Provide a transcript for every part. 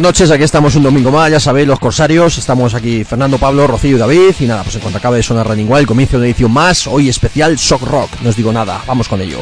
Buenas noches, aquí estamos un domingo más, ya sabéis, los corsarios, estamos aquí Fernando, Pablo, Rocío y David, y nada, pues en cuanto acabe de sonar Running Wild, comienzo de edición más, hoy especial Shock Rock, no os digo nada, vamos con ello.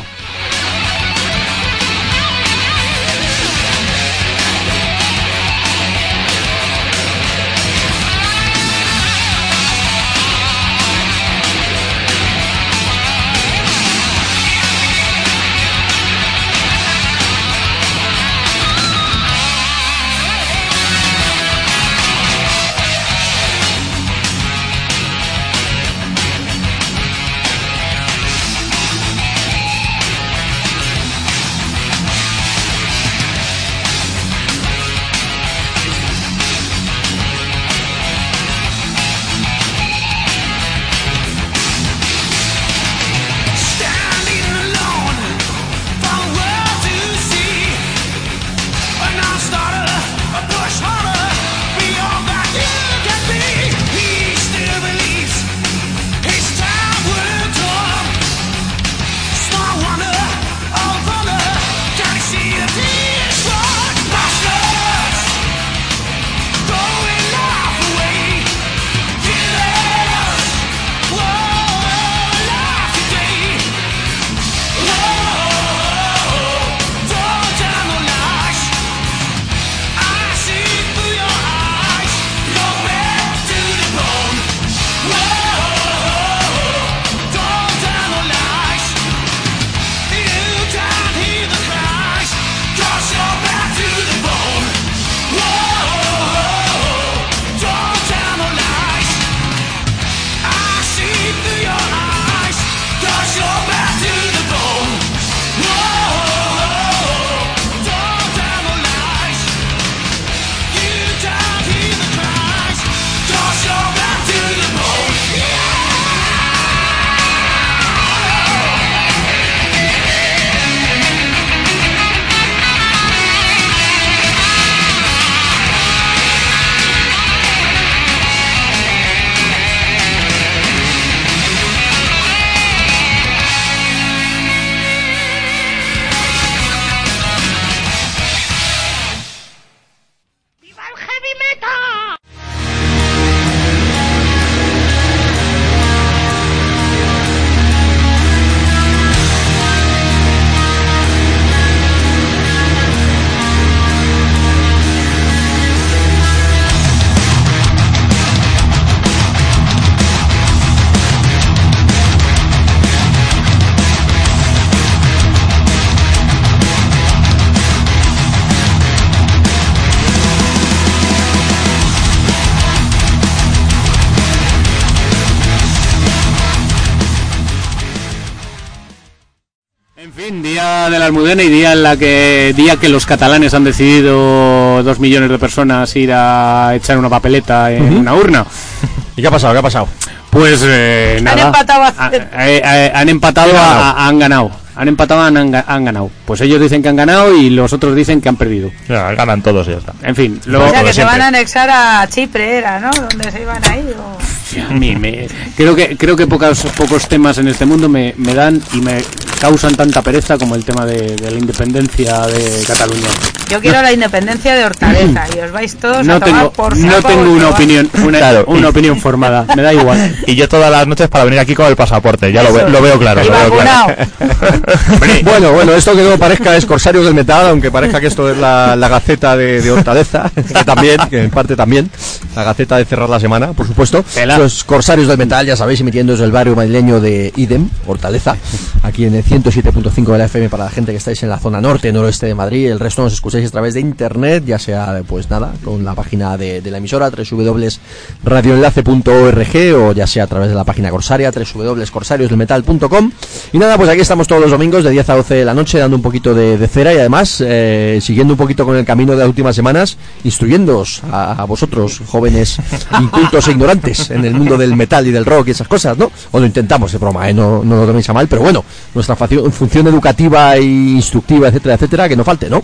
Almudena y día en la que día que los catalanes han decidido dos millones de personas ir a echar una papeleta en una urna. ¿Y qué ha pasado? ¿Qué ha pasado? Pues eh, nada. empatado a Ah, cero. eh, eh, han empatado, ¿Quién ha a- ganado? a- han ganado. Han empatado, han, han ga- han ganado. Pues ellos dicen que han ganado y los otros dicen que han perdido. Ya, ganan todos y ya está. En fin, lo, O sea, que se siempre. van a anexar a Chipre, era, ¿no? ¿Dónde se iban a ir? o- a mí me- creo que creo que pocos pocos temas en este mundo me, me dan y me causan tanta pereza como el tema de, de la independencia de Cataluña. Yo quiero la independencia de Hortaleza y os vais todos No a tomar tengo por no tengo una opinión una, Claro, y- una opinión formada. Me da igual. Y yo todas las noches para venir aquí con el pasaporte, ya lo, ve- lo veo claro. Y Lo veo claro. vacunado. Bueno, bueno, esto que no parezca es Corsarios del Metal, aunque parezca que esto es la, la Gaceta de, de Hortaleza, que también, que en parte también, la Gaceta de cerrar la semana, por supuesto. Es Corsarios del Metal, ya sabéis, emitiendo desde el barrio madrileño de Idem, Hortaleza, aquí en el 107.5 de la FM para la gente que estáis en la zona norte, noroeste de Madrid. El resto nos escucháis a través de internet, ya sea, pues nada, con la página de, de la emisora, www.radioenlace.org o ya sea a través de la página Corsaria, www.corsariosdelmetal.com. Y nada, pues aquí estamos todos los domingos de 10 a 12 de la noche dando un poquito de, de cera y además eh, siguiendo un poquito con el camino de las últimas semanas, instruyéndoos a, a vosotros, jóvenes incultos e ignorantes en el mundo del metal y del rock y esas cosas, ¿no? O lo intentamos, de broma, ¿eh? no, no lo toméis a mal, pero bueno, nuestra función educativa e instructiva, etcétera, etcétera, que no falte, ¿no?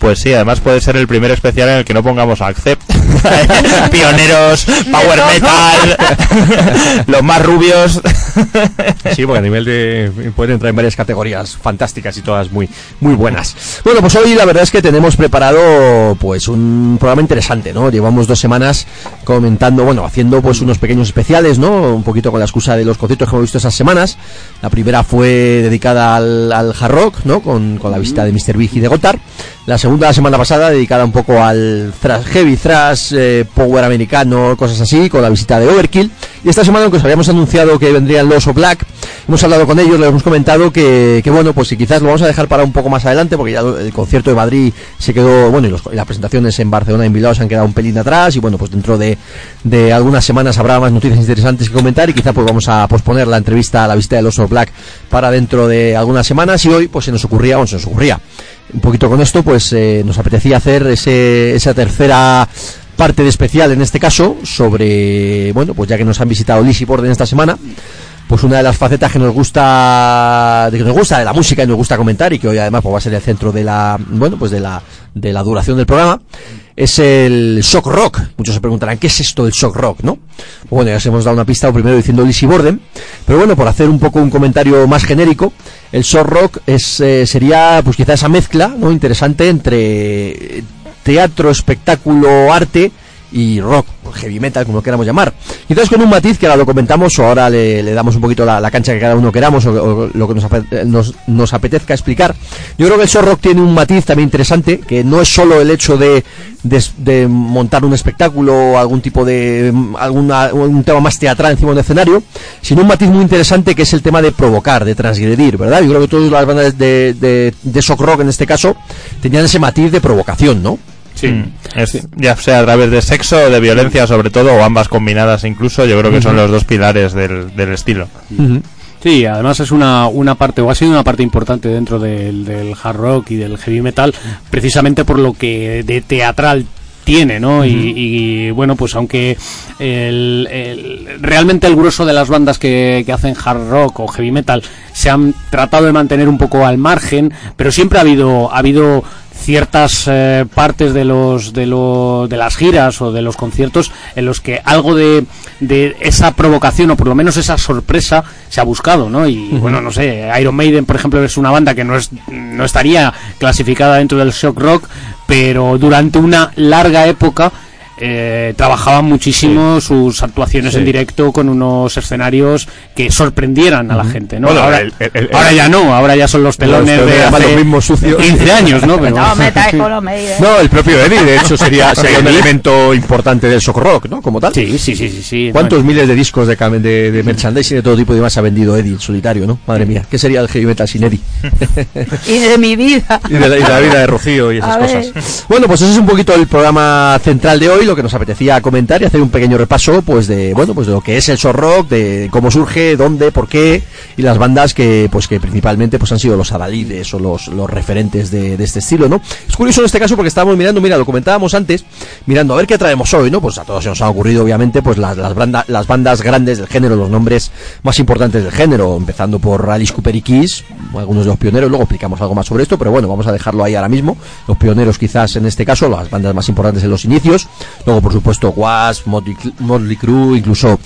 Pues sí, además puede ser el primer especial en el que no pongamos Accept. Pioneros, Power Metal, los más rubios. Sí, porque a nivel de... pueden entrar en varias categorías fantásticas y todas muy, muy buenas. Bueno, pues hoy la verdad es que tenemos preparado pues un programa interesante, ¿no? Llevamos dos semanas comentando, bueno, haciendo pues unos pequeños especiales, ¿no? Un poquito con la excusa de los conciertos que hemos visto esas semanas. La primera fue dedicada al, al hard rock, ¿no? Con, con la visita de Mr. Big y de Gotthard. La segunda la semana pasada dedicada un poco al thrash, heavy thrash, eh, power americano, cosas así, con la visita de Overkill. Y esta semana, aunque os habíamos anunciado que vendrían los Black, hemos hablado con ellos, les hemos comentado que, que, bueno, pues si quizás lo vamos a dejar para un poco más adelante, porque ya el concierto de Madrid se quedó, bueno, y, los- las presentaciones en Barcelona y en Bilbao se han quedado un pelín atrás, y bueno, pues dentro de, de algunas semanas habrá más noticias interesantes que comentar, y quizá pues vamos a posponer la entrevista a la visita de los O Black para dentro de algunas semanas, y hoy pues se nos ocurría, bueno, se nos ocurría, un poquito con esto, pues eh, nos apetecía hacer ese, esa tercera parte de especial en este caso sobre, bueno, pues ya que nos han visitado Liz y Borden esta semana, pues una de las facetas que nos gusta de que nos gusta de la música y nos gusta comentar y que hoy además pues, va a ser el centro de la bueno pues de la de la duración del programa es el shock rock. Muchos se preguntarán qué es esto del shock rock no Pues bueno ya os hemos dado una pista primero diciendo Lizzy Borden pero bueno por hacer un poco un comentario más genérico el shock rock es eh, sería pues quizá esa mezcla no interesante entre teatro espectáculo arte y rock, heavy metal, como queramos llamar. Y entonces con un matiz que ahora lo comentamos o ahora le, damos un poquito la, cancha que cada uno queramos o, o lo que nos, ape- nos, nos apetezca explicar. Yo creo que el show rock tiene un matiz también interesante, que no es solo el hecho de, de, montar un espectáculo o algún tipo de alguna, un tema más teatral encima de un escenario, sino un matiz muy interesante que es el tema de provocar, de transgredir, ¿verdad? Yo creo que todas las bandas de, de, de shock rock en este caso tenían ese matiz de provocación, ¿no? Sí. Mm. Es- ya sea a través de sexo o de violencia sobre todo, o ambas combinadas incluso, yo creo que son los dos pilares del, del estilo. Sí, además es una, una parte, o ha sido una parte importante dentro del, del hard rock y del heavy metal, precisamente por lo que de teatral tiene, ¿no? y, y, bueno, pues aunque el, el- realmente el grueso de las bandas que, que hacen hard rock o heavy metal se han tratado de mantener un poco al margen, pero siempre ha habido, ha habido ciertas eh, partes de los de lo, de las giras o de los conciertos en los que algo de, de esa provocación o por lo menos esa sorpresa se ha buscado no y bueno no sé Iron Maiden por ejemplo es una banda que no es no estaría clasificada dentro del shock rock pero durante una larga época eh, trabajaban muchísimo sus actuaciones en directo con unos escenarios que sorprendieran a la gente, ¿no? Bueno, ahora, el- el- el- ahora ya no, ahora ya son los telones Los de hace los mismos sucios. 15 años, ¿no? Pero- No. No, el propio Eddie, de hecho, sería, sería un elemento importante del shock rock, ¿no? Como tal. Sí, sí, sí, sí, sí. ¿Cuántos miles de discos de, de, de merchandising de todo tipo y demás ha vendido Eddie, el solitario, no? Madre mía, ¿qué sería el heavy metal sin Eddie? Y de mi vida. y, de la, y de la vida de Rocío y esas A ver. cosas. Bueno, pues ese es un poquito el programa central de hoy, que nos apetecía comentar y hacer un pequeño repaso, pues de, bueno, pues de lo que es el shock rock, de cómo surge, dónde, por qué y las bandas que, pues que principalmente pues han sido los adalides o los, los referentes de, de este estilo, ¿no? Es curioso en este caso porque estábamos mirando, mira, lo comentábamos antes, mirando a ver qué traemos hoy, ¿no? Pues a todos se nos han ocurrido, obviamente, pues las, las, banda- las bandas grandes del género, los nombres más importantes del género, empezando por Alice Cooper y Kiss, algunos de los pioneros, luego explicamos algo más sobre esto, pero bueno, vamos a dejarlo ahí ahora mismo. Los pioneros quizás en este caso, las bandas más importantes en los inicios, luego por supuesto Wasp, Motley, Motley Crue, incluso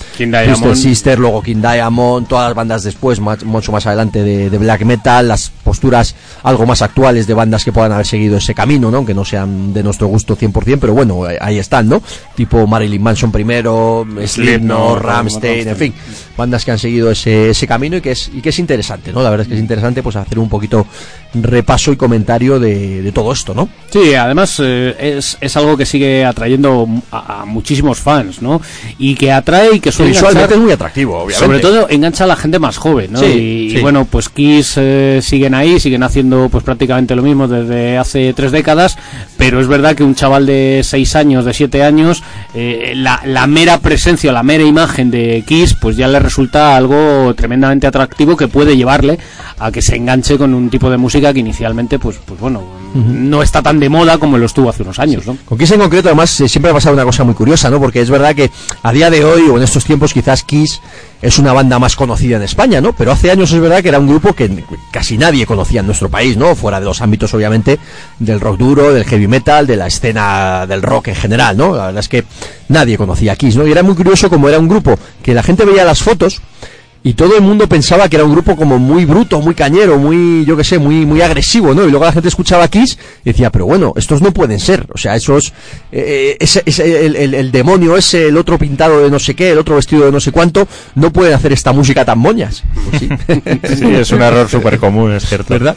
Twisted. Sister, luego King Diamond, todas las bandas después, más- mucho más adelante de, de black metal, las posturas algo más actuales de bandas que puedan haber seguido ese camino, ¿no? Aunque no sean de nuestro gusto 100%, pero bueno, ahí están, ¿no? Tipo Marilyn Manson primero, Slipknot, Rammstein, en fin, bandas que han seguido ese, ese camino y que es y que es interesante, ¿no? La verdad es que es interesante pues hacer un poquito repaso y comentario de, de todo esto, ¿no? Sí, además eh, es, es algo que sigue atrayendo a, a muchísimos fans, ¿no? Y que atrae y que suele visualmente es muy atractivo, obviamente. Sobre todo engancha a la gente más joven, ¿no? Sí, y, sí. y bueno, pues Kiss eh, siguen ahí, siguen haciendo pues prácticamente lo mismo desde hace tres décadas, pero es verdad que un chaval de seis años, de siete años, eh, la, la mera presencia, la mera imagen de Kiss, pues ya le resulta algo tremendamente atractivo que puede llevarle a que se enganche con un tipo de música que inicialmente, pues, pues bueno, no está tan de moda como lo estuvo hace unos años, ¿no? Con Kiss en concreto, además, eh, siempre ha pasado una cosa muy curiosa, ¿no? Porque es verdad que a día de hoy o en estos tiempos quizás Kiss es una banda más conocida en España, ¿no? Pero hace años es verdad que era un grupo que casi nadie conocía en nuestro país, ¿no? Fuera de los ámbitos, obviamente, del rock duro, del heavy metal, de la escena del rock en general, ¿no? La verdad es que nadie conocía a Kiss, ¿no? Y era muy curioso como era un grupo que la gente veía las fotos y todo el mundo pensaba que era un grupo como muy bruto, muy cañero, muy, yo qué sé, muy, muy agresivo, ¿no? Y luego la gente escuchaba Kiss y decía, pero bueno, estos no pueden ser. O sea, esos, eh, ese, ese- el, el- el demonio ese, el otro pintado de no sé qué, el otro vestido de no sé cuánto, no pueden hacer esta música tan moñas. Pues sí. Sí, es un error súper común, es cierto. ¿Verdad?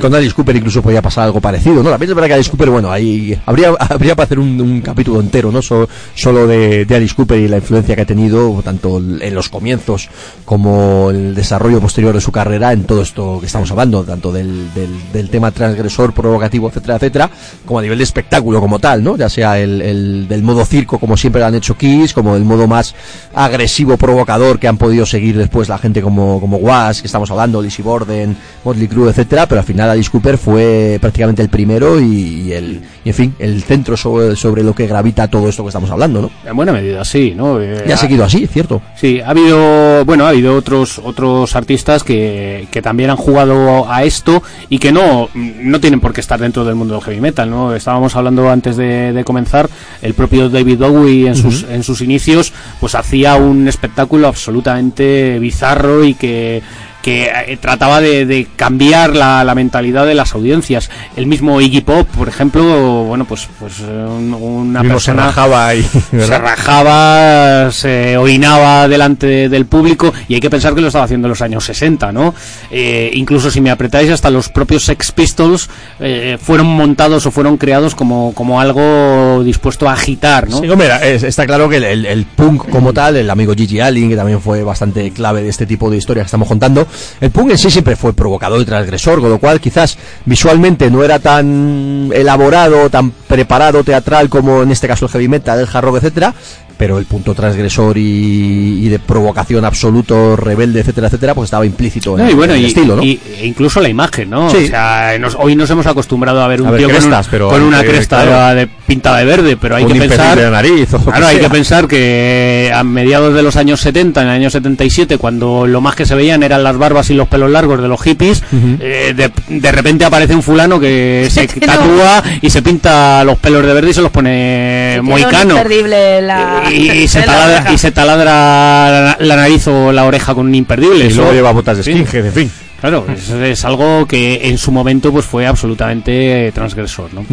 Con Alice Cooper incluso podía pasar algo parecido, ¿no? También es verdad que Alice Cooper, bueno, ahí habría, habría para hacer un, capítulo entero, ¿no? So- solo de, Alice Cooper y la influencia que ha tenido, tanto en los comienzos como el desarrollo posterior de su carrera en todo esto que estamos hablando, tanto del, del, del tema transgresor, provocativo, etcétera, etcétera, como a nivel de espectáculo como tal, ¿no? Ya sea el, el del modo circo, como siempre lo han hecho Kiss, como el modo más agresivo, provocador que han podido seguir después la gente como, como Was, que estamos hablando, Lizzie Borden, Motley Crue, etcétera, pero al final Alice Cooper fue prácticamente el primero y, y el, y en fin, el centro sobre, sobre lo que gravita todo esto que estamos hablando, ¿no? En buena medida, sí, ¿no? Eh, Y ha seguido así, cierto. Sí, ha habido, bueno, ha habido otros otros artistas que, que también han jugado a esto y que no no tienen por qué estar dentro del mundo del heavy metal, ¿no? Estábamos hablando antes de, de comenzar, el propio David Bowie en sus en sus inicios, pues hacía un espectáculo absolutamente bizarro y que que eh, trataba de, de cambiar la, la mentalidad de las audiencias. El mismo Iggy Pop, por ejemplo, bueno, pues pues eh, un- una Mismo se persona rajaba ahí, se rajaba, se orinaba delante del público y hay que pensar que lo estaba haciendo en los años 60, ¿no? Eh, incluso si me apretáis, hasta los propios Sex Pistols eh, fueron montados o fueron creados como, como algo dispuesto a agitar, ¿no? Sí, es- está claro que el, el- el punk como tal, el amigo Gigi Allen, que también fue bastante clave de este tipo de historias que estamos contando, el punk en sí siempre fue provocador y transgresor, con lo cual quizás visualmente no era tan elaborado, tan preparado teatral como en este caso el heavy metal, el hard etcétera, pero el punto transgresor y, y de provocación absoluto, rebelde, etcétera, etcétera, pues estaba implícito en, No, y bueno, en el y, estilo, ¿no? y- e incluso la imagen, ¿no? Sí. O sea, nos- hoy nos hemos acostumbrado a ver un A ver tío con, crestas, un- pero con una cresta claro. de, pintada de verde, pero hay Un que pensar de nariz, o lo que Claro, hay que pensar que a mediados de los años 70, en el año 77, cuando lo más que se veían eran las barbas y los pelos largos de los hippies, eh, de, de repente aparece un fulano que se no. tatúa y se pinta los pelos de verde y se los pone moicano. imperdible la, Y, y se la taladra, y se taladra la, la nariz o la oreja con un imperdible. Y Eso- luego lleva botas de skinhead, en fin. Claro, es, es algo que en su momento pues fue absolutamente transgresor, ¿no?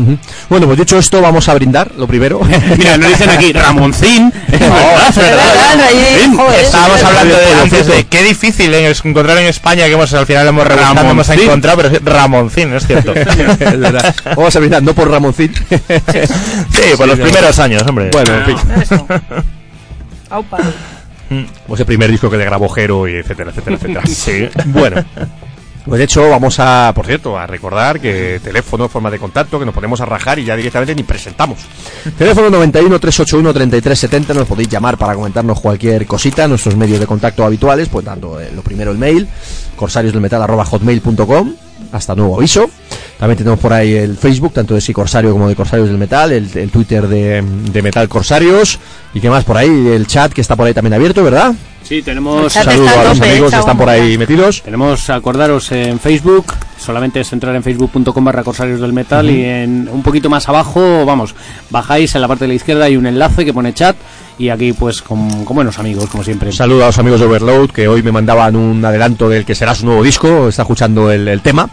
Bueno, pues dicho esto, vamos a brindar, lo primero. Mira, nos dicen aquí Ramoncín. Estábamos es hablando de, antes de qué difícil es encontrar en España que hemos al final hemos Ramoncín. encontrado, pero es Ramoncín, es cierto. Es verdad. Vamos a brindar, no por Ramoncín. sí, por los primeros años, hombre. Bueno, en fin. Aupa. Pues el primer disco que le grabó Jero y etcétera, etcétera, etcétera. Sí. Bueno. Pues de hecho vamos a, por cierto, a recordar que teléfono, forma de contacto, que nos ponemos a rajar y ya directamente ni presentamos. Teléfono 91 381 3370, nos podéis llamar para comentarnos cualquier cosita, nuestros medios de contacto habituales, pues dando eh, lo primero el mail, corsariosdelmetal@hotmail.com, hasta nuevo aviso. También tenemos por ahí el Facebook, tanto de Sí Corsario como de Corsarios del Metal, el, Twitter de, de Metal Corsarios, y qué más por ahí, el chat que está por ahí también abierto, ¿verdad? Sí, tenemos... El chat Saludo está a los tope, amigos que están por ahí metidos. Tenemos, acordaros, en Facebook, solamente es entrar en facebook.com barra corsarios del metal y en un poquito más abajo, vamos, bajáis en la parte de la izquierda hay un enlace que pone chat y aquí pues con, con buenos amigos, como siempre. Un saludo a los amigos de Overload que hoy me mandaban un adelanto del que será su nuevo disco. Está escuchando el, el tema.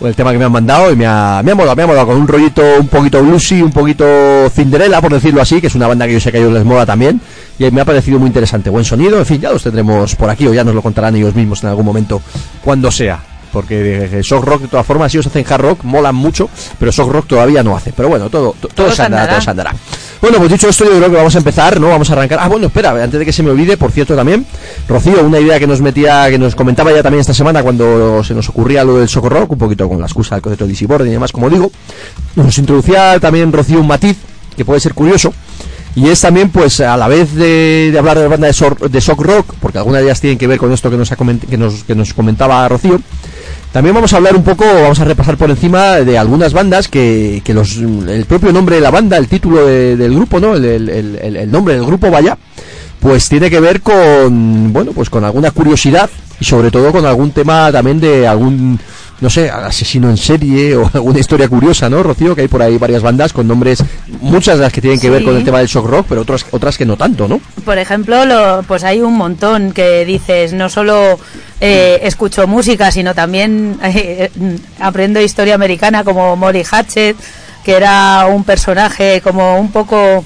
El tema que me han mandado y me ha, me ha molado, me ha molado con un rollito un poquito bluesy, un poquito Cinderella, por decirlo así, que es una banda que yo sé que a ellos les mola también. Me ha parecido muy interesante. Buen sonido, en fin, ya los tendremos por aquí o ya nos lo contarán ellos mismos en algún momento, cuando sea. Porque eh, shock rock, de todas formas, ellos hacen hard rock, molan mucho, pero shock rock todavía no hace. Pero bueno, todo, to- todo, Todo se andará, andará. todo se andará. Bueno, pues dicho esto, yo creo que vamos a empezar, ¿no? Vamos a arrancar. Ah, bueno, espera, antes de que se me olvide, por cierto, también, Rocío, una idea que nos metía, que nos comentaba ya también esta semana cuando se nos ocurría lo del Soco Rock, un poquito con la excusa del concepto de DC Borden y demás, como digo, nos introducía también Rocío un matiz que puede ser curioso. Y es también, pues, a la vez de, de hablar de la banda de, sor- de shock rock, porque algunas de ellas tienen que ver con esto que nos, ha que nos, que nos comentaba Rocío, También vamos a hablar un poco, vamos a repasar por encima de algunas bandas que, que los, el propio nombre de la banda, el título de- del grupo, ¿no? El, el- el- el nombre del grupo, vaya, pues tiene que ver con, bueno, pues con alguna curiosidad y sobre todo con algún tema también de algún, no sé, asesino en serie o alguna historia curiosa, ¿no, Rocío? Que hay por ahí varias bandas con nombres, muchas de las que tienen que ver con el tema del shock rock, pero otras, otras que no tanto, ¿no? Por ejemplo, lo, pues hay un montón que dices, no solo eh, escucho música, sino también eh, aprendo historia americana como Molly Hatchet, que era un personaje como un poco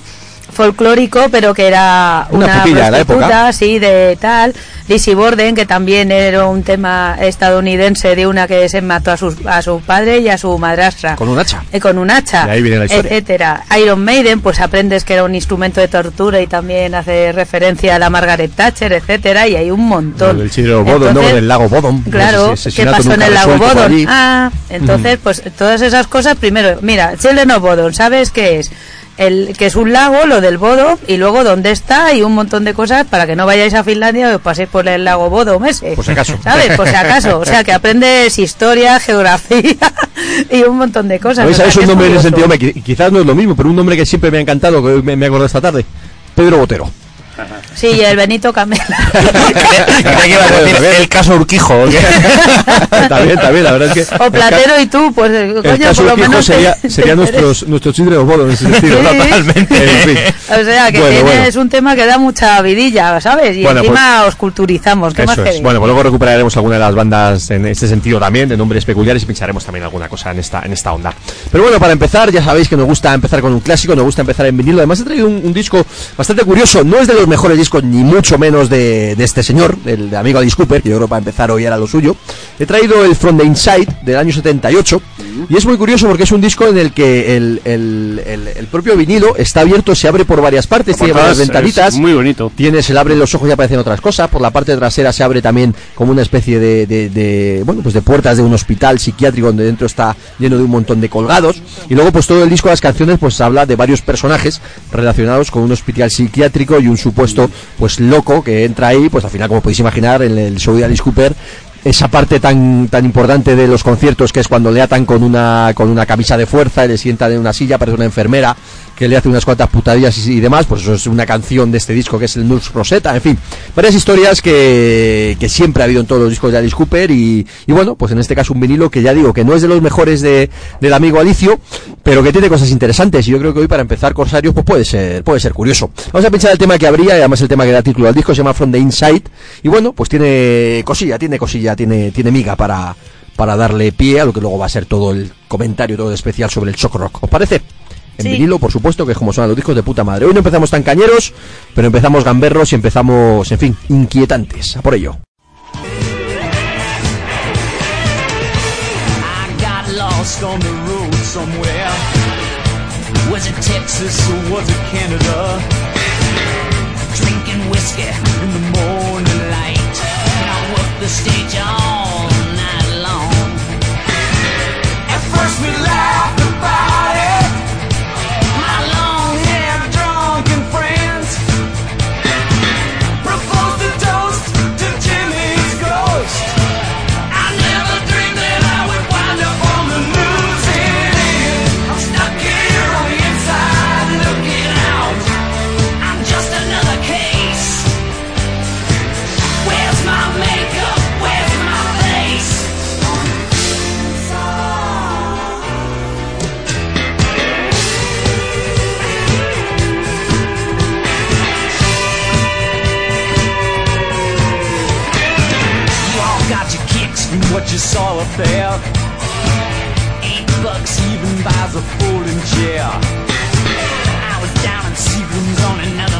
folclórico, pero que era Una una, putilla de la época. sí, de tal. Lizzie Borden, que también era un tema estadounidense de una que se mató a su, a su padre y a su madrastra. Con un hacha. Eh, con un hacha, De ahí viene la historia. etcétera. Iron Maiden, pues aprendes que era un instrumento de tortura y también hace referencia a la Margaret Thatcher, etcétera, y hay un montón. Lo del Chile Bodom, ¿no? Del lago Bodom. Claro, ¿qué pasó en el lago Bodom? Ah, entonces, pues todas esas cosas, primero, mira, Children of Bodom, ¿sabes qué es? El, que es un lago, lo del Bodom, y luego dónde está, y un montón de cosas para que no vayáis a Finlandia y os paséis por el lago. Por si acaso. ¿Sabes? Por si acaso. O sea, que aprendes historia, geografía y un montón de cosas. ¿Sabéis O sea, sabéis que un nombre en ese curioso. sentido? Quizás no es lo mismo, pero un nombre que siempre me ha encantado, que me, me acordé esta tarde. Pedro Botero. Sí, el Benito Camela. Que ibas a decir el caso Urquijo. ¿o qué? también, también, la verdad es que... O Platero y tú, pues eh, El coño, caso por lo Urquijo menos. te- sería, te sería interesa. nuestros, nuestros Bodom en ese sentido. Sí. Totalmente. En fin. O sea, que Bueno, tienes bueno. un tema que da mucha vidilla, ¿sabes? Y Bueno, encima os culturizamos. ¿Qué más es. Bueno, pues luego recuperaremos alguna de las bandas en este sentido también, de nombres peculiares, y pincharemos también alguna cosa en esta, en esta onda. Pero bueno, para empezar, ya sabéis que nos gusta empezar con un clásico, nos gusta empezar en vinilo. Además, he traído un, un disco bastante curioso. No es de los mejores discos, ni mucho menos de, de este señor, el de amigo Alice Cooper, que yo creo para empezar hoy era lo suyo. He traído el From the Inside del año 78. Y es muy curioso porque es un disco en el que el, el- el- el propio vinilo está abierto, se abre por varias partes, tiene varias ventanitas. muy bonito. Tiene, se le abren los ojos y aparecen otras cosas. Por la parte trasera se abre también como una especie de, de- de, bueno, pues de puertas de un hospital psiquiátrico donde dentro está lleno de un montón de colgados. Y luego, pues todo el disco de las canciones, pues habla de varios personajes relacionados con un hospital psiquiátrico y un supuesto, pues loco que entra ahí, pues al final, como podéis imaginar, en el show de Alice Cooper. Esa parte tan tan importante de los conciertos que es cuando le atan con una con una camisa de fuerza y le sientan en una silla, parece una enfermera que le hace unas cuantas putadillas y, demás, pues eso es una canción de este disco que es el Nurse Rosetta, en fin, varias historias que, que siempre ha habido en todos los discos de Alice Cooper y, y bueno, pues en este caso un vinilo que ya digo que no es de los mejores de, del amigo Alicio, pero que tiene cosas interesantes y yo creo que hoy para empezar Corsarios pues puede ser, puede ser curioso. Vamos a pinchar el tema que habría además el tema que da título al disco se llama From the Inside y bueno, pues tiene cosilla, tiene cosilla, tiene, tiene miga para, para darle pie a lo que luego va a ser todo el comentario, todo el especial sobre el shock rock. ¿Os parece? En Sí. vinilo, por supuesto, que es como son los discos de puta madre. Hoy no empezamos tan cañeros, pero empezamos gamberros y empezamos, en fin, inquietantes. A por ello. I got lost on the road somewhere. You saw up there. Eight bucks even buys a folding chair. I was down in Seagram's on another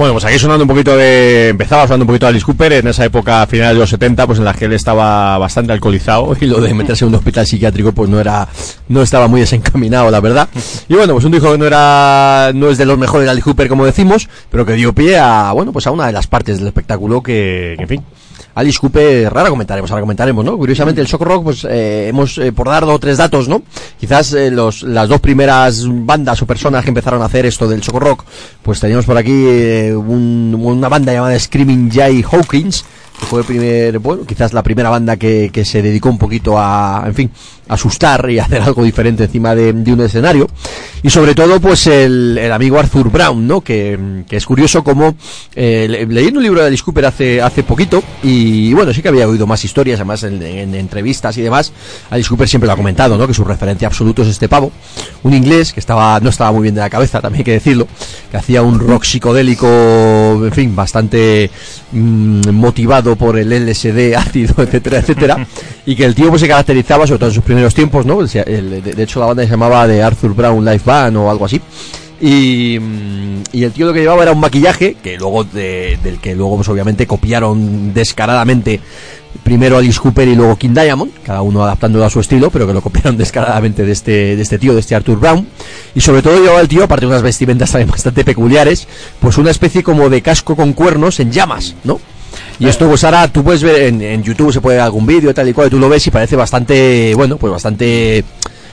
Bueno, pues aquí sonando un poquito de. Empezaba sonando un poquito de Alice Cooper en esa época final de los 70, pues en la que él estaba bastante alcoholizado y lo de meterse en un hospital psiquiátrico, pues no era. No estaba muy desencaminado, la verdad. Y bueno, pues un disco que no era. No es de los mejores de Alice Cooper, como decimos, pero que dio pie a. Bueno, pues a una de las partes del espectáculo que. que, en fin. Alice Cooper, rara comentaremos, ahora comentaremos, ¿no? Curiosamente el shock rock, pues eh, hemos, eh, por dar dos tres datos, ¿no? Quizás eh, los, las dos primeras bandas o personas que empezaron a hacer esto del shock rock, pues teníamos por aquí eh, un- una banda llamada Screaming Jay Hawkins, fue el primer, bueno, quizás la primera banda que, que se dedicó un poquito a, en fin, asustar y hacer algo diferente encima de, de un escenario. Y sobre todo, pues el, el amigo Arthur Brown, ¿no? Que, que es curioso como, eh, le- leyendo un libro de Alice Cooper hace, hace poquito, y bueno, sí que había oído más historias, además en, en entrevistas y demás, Alice Cooper siempre lo ha comentado, ¿no? Que su referencia absoluto es este pavo, un inglés que estaba, no estaba muy bien de la cabeza, también hay que decirlo, que hacía un rock psicodélico, en fin, bastante mm, motivado por el LSD, ácido, etcétera, etcétera, y que el tío pues se caracterizaba, sobre todo en sus primeros tiempos, ¿no? El- el- de, hecho la banda se llamaba de Arthur Brown Life Band o algo así. Y, mm, y el tío lo que llevaba era un maquillaje que luego de- del que luego pues obviamente copiaron descaradamente primero Alice Cooper y luego King Diamond, cada uno adaptándolo a su estilo, pero que lo copiaron descaradamente de este, de este tío, de este Arthur Brown. Y sobre todo llevaba el tío, aparte de unas vestimentas también bastante peculiares, pues una especie como de casco con cuernos en llamas, ¿no? Y esto pues ahora tú puedes ver en, en YouTube, se puede ver algún vídeo tal y cual, y tú lo ves y parece bastante, bueno, pues bastante,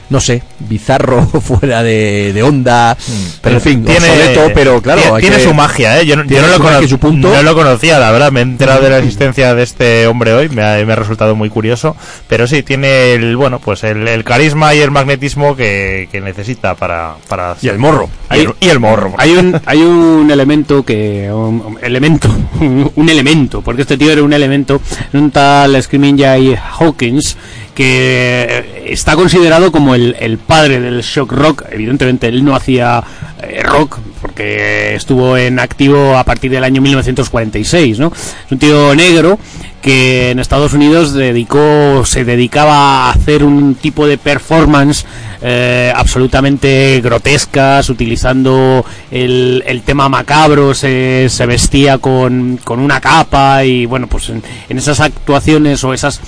no sé, bizarro, fuera de, de onda, pero en fin, obsoleto, pero claro, tiene, hay tiene que- su magia, ¿eh? Yo, no- yo tiene no, lo su magia cono- y su punto. no lo conocía, la verdad. Me he enterado de la existencia de este hombre hoy. Me ha, me ha resultado muy curioso. Pero sí, tiene el, bueno, pues el, el carisma y el magnetismo que, que necesita para, para. Y el morro. Y el, y el morro. Hay un, hay un elemento que. Un, un elemento. Un elemento, porque este tío era un elemento. Un tal Screaming Jay Hawkins que está considerado como el, el padre del shock rock. Evidentemente, él no hacía eh, rock porque estuvo en activo a partir del año 1946, ¿no? Es un tío negro que en Estados Unidos dedicó, se dedicaba a hacer un tipo de performance eh, absolutamente grotescas, utilizando el, el tema macabro, se, se vestía con, con una capa y bueno, pues en, en esas actuaciones o esas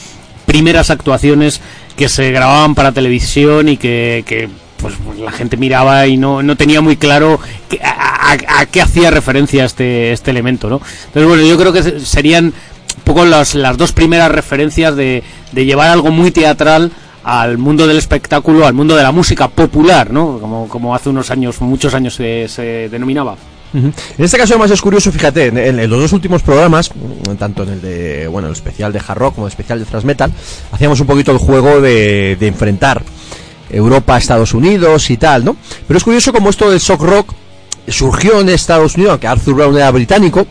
primeras actuaciones que se grababan para televisión y que, pues, pues, la gente miraba y no, no tenía muy claro que- a, a- a qué hacía referencia este, este elemento, ¿no? Entonces, bueno, yo creo que se- serían un poco las, las dos primeras referencias de, de llevar algo muy teatral al mundo del espectáculo, al mundo de la música popular, ¿no? Como, como hace unos años, muchos años se, se denominaba. En este caso además es curioso, fíjate, en, los dos últimos programas, mm, tanto en el de, bueno, el especial de hard rock como el especial de thrash metal, hacíamos un poquito el juego de, de enfrentar Europa Estados Unidos y tal, ¿no? Pero es curioso como esto del shock rock surgió en Estados Unidos, aunque Arthur Brown era británico,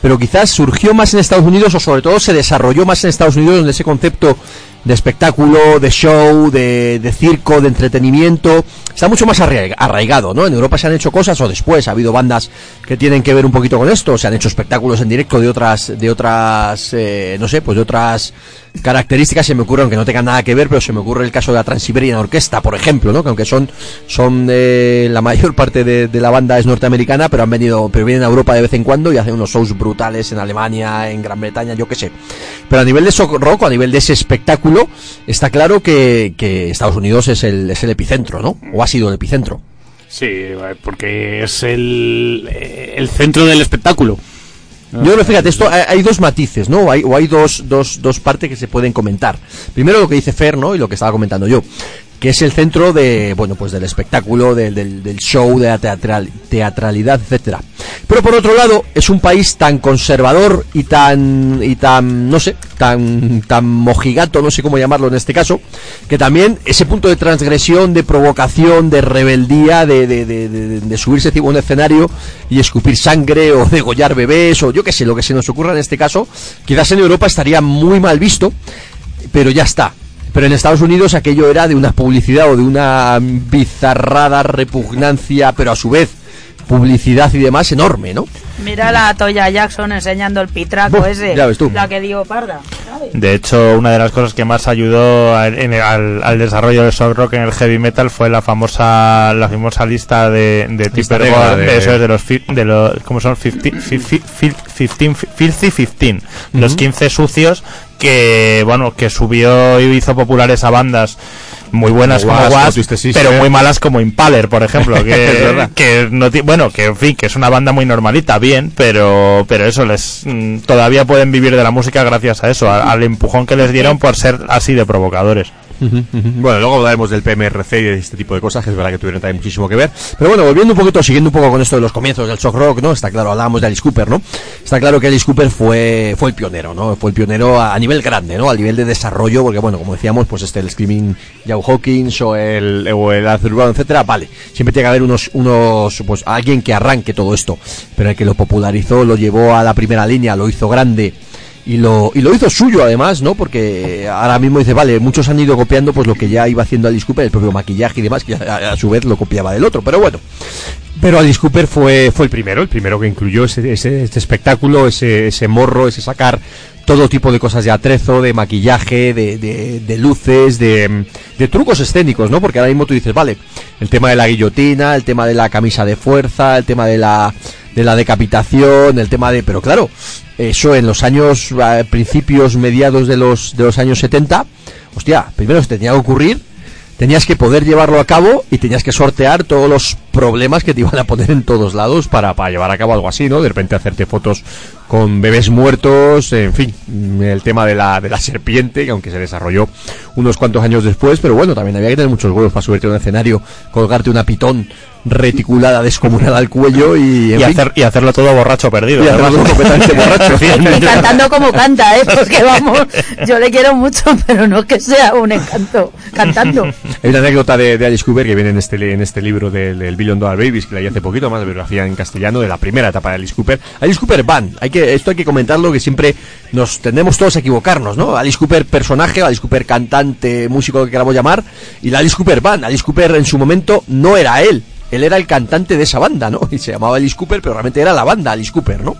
pero quizás surgió más en Estados Unidos o sobre todo se desarrolló más en Estados Unidos donde ese concepto de espectáculo, de show, de, de circo, de entretenimiento, está mucho más arraiga- arraigado, ¿no? En Europa se han hecho cosas o después ha habido bandas que tienen que ver un poquito con esto, se han hecho espectáculos en directo de otras, de otras, eh, no sé, pues de otras características se me ocurren que no tengan nada que ver, pero se me ocurre el caso de la Transiberian Orquesta, por ejemplo, ¿no? Que aunque son, son eh, la mayor parte de, la banda es norteamericana, pero han venido, pero vienen a Europa de vez en cuando y hacen unos shows brutales en Alemania, en Gran Bretaña, yo qué sé. Pero a nivel de shock rock, a nivel de ese espectáculo, está claro que, que Estados Unidos es el, es el epicentro, ¿no? O ha sido el epicentro. Sí, porque es el, el centro del espectáculo. Yo creo fíjate, esto hay, dos matices, ¿no? Hay, o hay dos, dos, dos partes que se pueden comentar. Primero lo que dice Fer, ¿no? Y lo que estaba comentando yo, que es el centro de, bueno, pues del espectáculo, del, del, show, de la teatral, teatralidad, etcétera. Pero por otro lado, es un país tan conservador y tan, y tan, no sé, tan, tan mojigato, no sé cómo llamarlo en este caso, que también ese punto de transgresión, de provocación, de rebeldía, de, de, de, subirse encima un escenario y escupir sangre o degollar bebés o yo qué sé, lo que se nos ocurra en este caso, quizás en Europa estaría muy mal visto, pero ya está. Pero en Estados Unidos aquello era de una publicidad o de una bizarrada repugnancia, pero a su vez publicidad y demás enorme, ¿no? Mira la Toya Jackson enseñando el pitraco Buf, ese. ya ves tú. La que dio parda. ¿sabes? De hecho, una de las cosas que más ayudó a- en el- al, al desarrollo del soft rock en el heavy metal fue la famosa la famosa lista de, de Tipper de- de, esos de los fi- de los ¿cómo son? 15, fi- fi- fi- 15, filthy 15, los 15 sucios que bueno que subió y hizo populares a bandas muy buenas Como como Wasp, como pero muy malas como Impaler, por ejemplo, que, que no bueno, que en fin, que es una banda muy normalita, bien, pero pero eso les mm, todavía pueden vivir de la música gracias a eso, a- al empujón que les dieron por ser así de provocadores. Bueno, luego hablaremos del PMRC y de este tipo de cosas, que es verdad que tuvieron también muchísimo que ver. Pero bueno, volviendo un poquito, siguiendo un poco con esto de los comienzos del shock rock, ¿no? Está claro, hablábamos de Alice Cooper, ¿no? Está claro que Alice Cooper fue, fue el pionero, ¿no? Fue el pionero a, nivel grande, ¿no? A nivel de desarrollo, porque bueno, como decíamos, pues este, el Screaming Joe Hawkins o el, o el etcétera, vale. Siempre tiene que haber unos, unos, pues alguien que arranque todo esto. Pero el que lo popularizó, lo llevó a la primera línea, lo hizo grande. Y lo, y lo hizo suyo además, ¿no? Porque ahora mismo dice, vale, muchos han ido copiando pues lo que ya iba haciendo Alice Cooper, el propio maquillaje y demás, que a, a su vez lo copiaba del otro, pero bueno. Pero Alice Cooper fue, fue el primero, el primero que incluyó ese, ese, este espectáculo, ese, ese morro, ese sacar todo tipo de cosas de atrezo, de maquillaje, de, de, luces, de, de trucos escénicos, ¿no? Porque ahora mismo tú dices, vale, el tema de la guillotina, el tema de la camisa de fuerza, el tema de la, de la decapitación, el tema de... Pero claro, eso en los años, eh, principios, mediados de los, de los años 70, hostia, primero se tenía que ocurrir, tenías que poder llevarlo a cabo y tenías que sortear todos los problemas que te iban a poner en todos lados para, para llevar a cabo algo así, ¿no? De repente hacerte fotos con bebés muertos, en fin, el tema de la, de la serpiente, que aunque se desarrolló unos cuantos años después, pero bueno, también había que tener muchos huevos para subirte a un escenario, colgarte una pitón reticulada, descomunada al cuello y, en Y, fin, hacer, y hacerlo todo borracho perdido. y además. hacerlo completamente borracho. Y cantando como canta, ¿eh? Porque vamos, yo le quiero mucho, pero no que sea un encanto cantando. Hay una anécdota de, de Alice Cooper que viene en este, en este libro del, del Billion Dollar Babies, que leí hace poquito, más de biografía en castellano, de la primera etapa de Alice Cooper. Alice Cooper Band, hay que, esto hay que comentarlo, que siempre nos tendemos todos a equivocarnos, ¿no? Alice Cooper personaje, Alice Cooper cantante, músico, que queramos llamar, y la Alice Cooper Band. Alice Cooper en su momento no era él, él era el cantante de esa banda, ¿no? Y se llamaba Alice Cooper, pero realmente era la banda Alice Cooper, ¿no?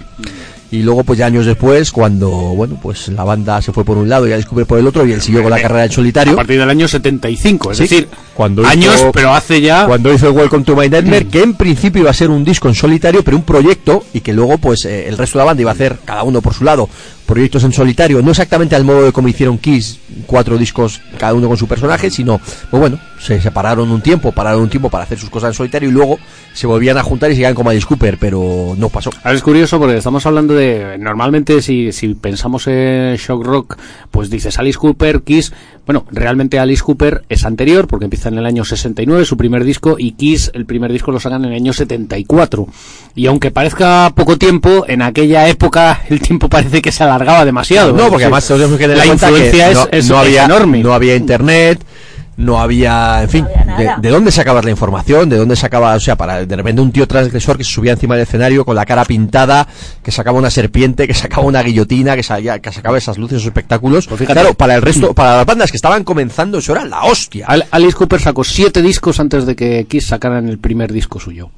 Y luego, pues ya años después, cuando, bueno, pues la banda se fue por un lado y Alice Cooper por el otro, y él siguió con la carrera en solitario. A partir del año 75, es Sí, decir, cuando hizo- años, pero hace ya... cuando hizo el Welcome to My Nightmare, que en principio iba a ser un disco en solitario, pero un proyecto, y que luego pues eh, el resto de la banda iba a hacer, cada uno por su lado, proyectos en solitario, no exactamente al modo de como hicieron Kiss, cuatro discos cada uno con su personaje, sino, pues bueno, se separaron un tiempo, pararon un tiempo para hacer sus cosas en solitario y luego se volvían a juntar y seguían como Alice Cooper, pero no pasó. Ahora es curioso porque estamos hablando de. Normalmente, si, si pensamos en shock rock, pues dices Alice Cooper, Kiss. Bueno, realmente Alice Cooper es anterior porque empieza en el año 69, su primer disco, y Kiss, el primer disco lo sacan en el año 74. Y aunque parezca poco tiempo, en aquella época el tiempo parece que se alargaba demasiado. No, porque además decir, tenemos que tener la que influencia es, no, es- no es enorme. No había internet, no había, en fin, había de, de dónde sacabas la información? ¿De dónde sacabas, o sea, para de repente un tío transgresor que se subía encima del escenario con la cara pintada, que sacaba una serpiente, que sacaba una guillotina, que, salía- que sacaba esas luces, esos espectáculos? Pues fíjate. claro, para el resto, para las bandas que estaban comenzando, eso era la hostia. Al- Alice Cooper sacó siete discos antes de que Kiss sacaran el primer disco suyo.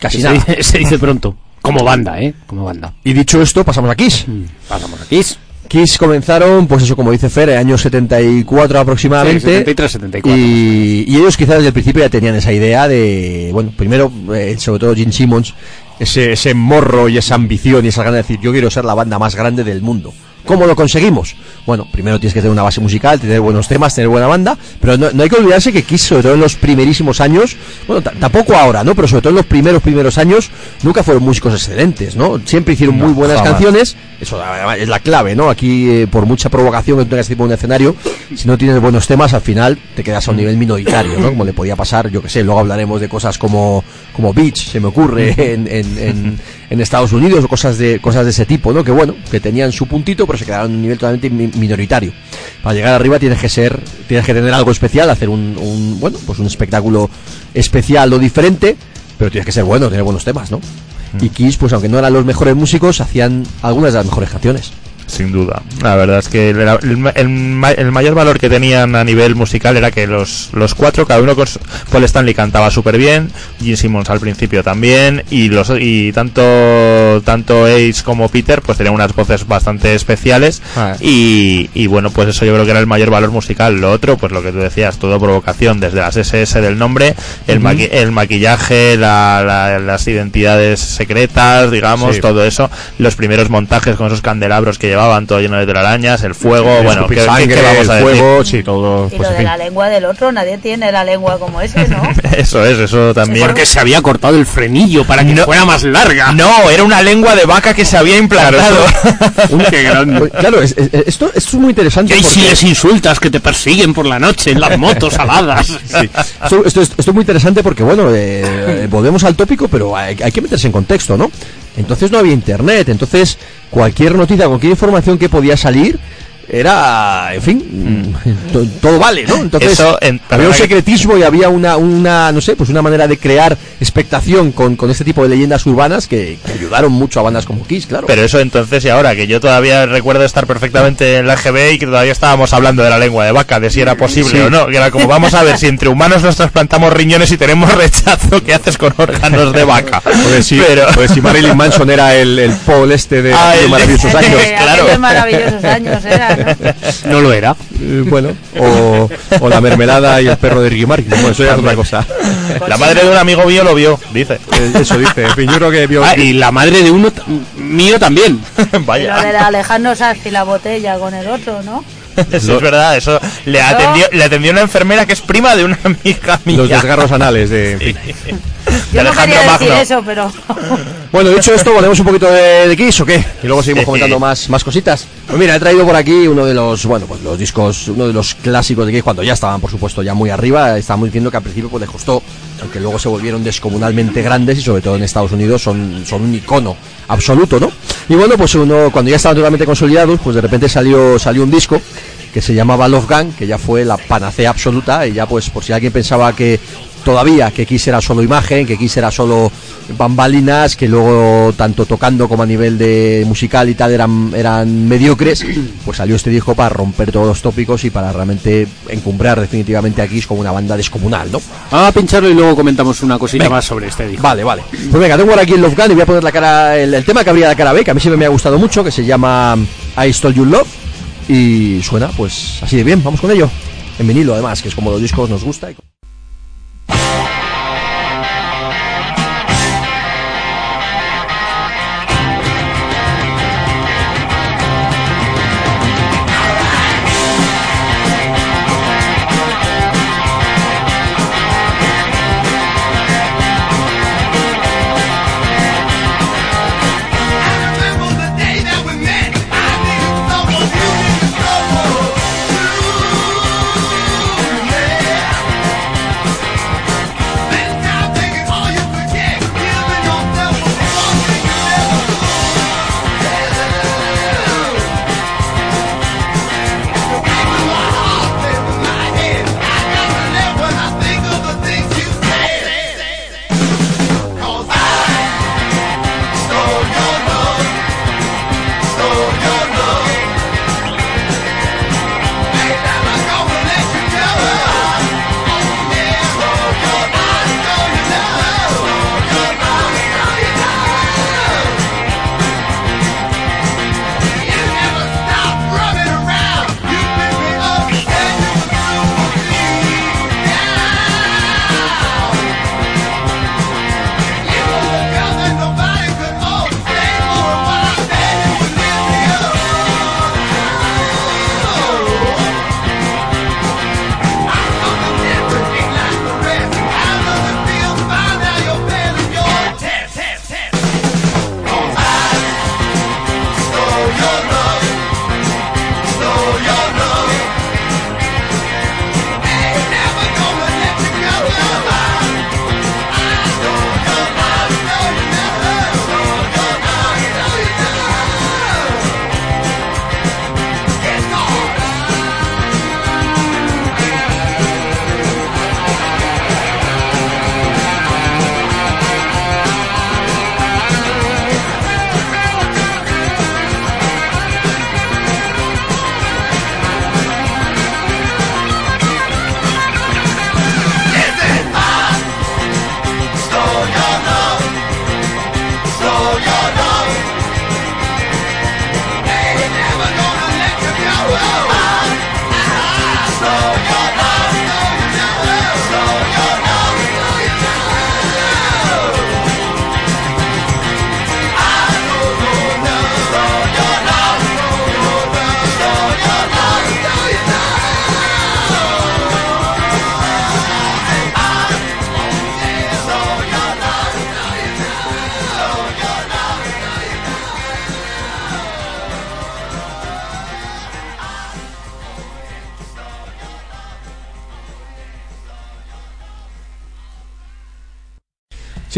Casi se, nada. dice, se dice pronto. Como banda, ¿eh? Como banda. Y dicho esto, pasamos a Kiss. Pasamos a Kiss. Kiss comenzaron, pues eso, como dice Fer, en el año 74 aproximadamente. Sí, 73, 74. Y, y ellos quizás desde el principio ya tenían esa idea de, bueno, primero, eh, sobre todo Gene Simmons, ese, ese morro y esa ambición y esa gana de decir, yo quiero ser la banda más grande del mundo. ¿Cómo lo conseguimos? Bueno, primero tienes que tener una base musical, tener buenos temas, tener buena banda, pero no, no hay que olvidarse que Kiss, sobre todo en los primerísimos años, bueno, ta- tampoco ahora, ¿no? Pero sobre todo en los primeros, primeros años, nunca fueron músicos excelentes, ¿no? Siempre hicieron muy buenas jamás. canciones, eso es la clave, ¿no? Aquí, eh, por mucha provocación que tengas tipo un escenario, si no tienes buenos temas, al final te quedas a un nivel minoritario, ¿no? Como le podía pasar, yo que sé, luego hablaremos de cosas como, como Beach, se me ocurre, en, en, en, en Estados Unidos, o cosas de, cosas de ese tipo, ¿no? Que bueno, que tenían su puntito, pero se quedaron en un nivel totalmente mi- minoritario. Para llegar arriba tienes que ser, tienes que tener algo especial, hacer un, un bueno, pues un espectáculo especial o diferente, pero tienes que ser bueno, tener buenos temas, ¿no? Y Kiss, pues aunque no eran los mejores músicos, hacían algunas de las mejores canciones. Sin duda. La verdad es que el, el- el ma- el mayor valor que tenían a nivel musical era que los, los cuatro, cada uno con Paul Stanley cantaba súper bien, Gene Simmons al principio también, y los y tanto tanto Ace como Peter pues tenían unas voces bastante especiales Ah. y, y bueno pues eso yo creo que era el mayor valor musical. Lo otro pues lo que tú decías, todo provocación desde las SS del nombre, el, maqui- el maquillaje, la- la- las identidades secretas, digamos, Sí. todo eso, los primeros montajes con esos candelabros que llevaban todo lleno de telarañas, el fuego, bueno, Escupir ¿qué, qué- sangre, qué vamos a el decir? fuego, sí, todo. Y Pues, lo en de la lengua del otro, nadie tiene la lengua como ese, ¿no? Eso es, eso también. Porque se había cortado el frenillo para que No. fuera más larga. No, era una lengua de vaca que se había implantado. Uy, qué grande. Claro, es- es- esto, esto es muy interesante. Y si les insultas que te persiguen por la noche en las motos aladas. Sí. Esto, esto es, esto es muy interesante porque, bueno, eh, volvemos al tópico, pero hay, hay que meterse en contexto, ¿no? Entonces no había internet, entonces cualquier noticia, cualquier información que podía salir era, en fin, to- todo vale, ¿no? Entonces Eso, en- había un que- secretismo y había una, una, no sé, pues una manera de crear expectación con, con este tipo de leyendas urbanas que, que ayudaron mucho a bandas como Kiss, claro. Pero eso entonces y ahora, que yo todavía recuerdo estar perfectamente en la GB y que todavía estábamos hablando de la lengua de vaca, de si era posible Sí. o no. Que era como, vamos a ver, si entre humanos nos trasplantamos riñones y tenemos rechazo, ¿qué haces con órganos de vaca? Pues si, Pero- pues si Marilyn Manson era el, el Paul este de Ah, maravillosos años. Eh, claro. maravillosos años era, ¿no? No lo era. Eh, bueno, O, o la mermelada y el perro de Ricky Martin. Bueno, eso ya es otra cosa. La madre de un amigo mío lo vio, dice. Eh, Eso dice. En fin, yo creo que vio. Ah, y la madre de uno mío también. Lo de Vaya. Alejandro Sanz y la botella con el otro, ¿no? Eso es verdad, eso le atendió, le atendió una enfermera que es prima de una amiga mía. los desgarros anales de. En fin. Yo no Alejandro quería decir Magno. eso, pero... Bueno, dicho esto, volvemos un poquito de, de Kiss o qué? Y luego seguimos comentando más, más cositas. Pues mira, he traído por aquí uno de los, bueno, pues los discos, uno de los clásicos de Kiss cuando ya estaban, por supuesto, ya muy arriba. Estábamos diciendo que al principio pues les costó, aunque luego se volvieron descomunalmente grandes y sobre todo en Estados Unidos son, son un icono absoluto, ¿no? Y bueno, pues uno, cuando ya estaban totalmente consolidados, pues de repente salió, salió un disco que se llamaba Love Gun, que ya fue la panacea absoluta y ya pues por si alguien pensaba que todavía que Kiss era solo imagen, que Kiss era solo bambalinas, que luego tanto tocando como a nivel de musical y tal eran, eran mediocres, pues salió este disco para romper todos los tópicos y para realmente encumbrar definitivamente a Kiss como una banda descomunal, ¿no? Vamos a pincharlo y luego comentamos una cosita Venga. más sobre este disco. Vale, vale. Pues venga, tengo ahora aquí el Love Gun y voy a poner la cara, el, el tema que habría la cara B, que a mí siempre me ha gustado mucho, que se llama I Stole Your Love y suena pues así de bien, vamos con ello. En vinilo además, que es como los discos nos gusta. y-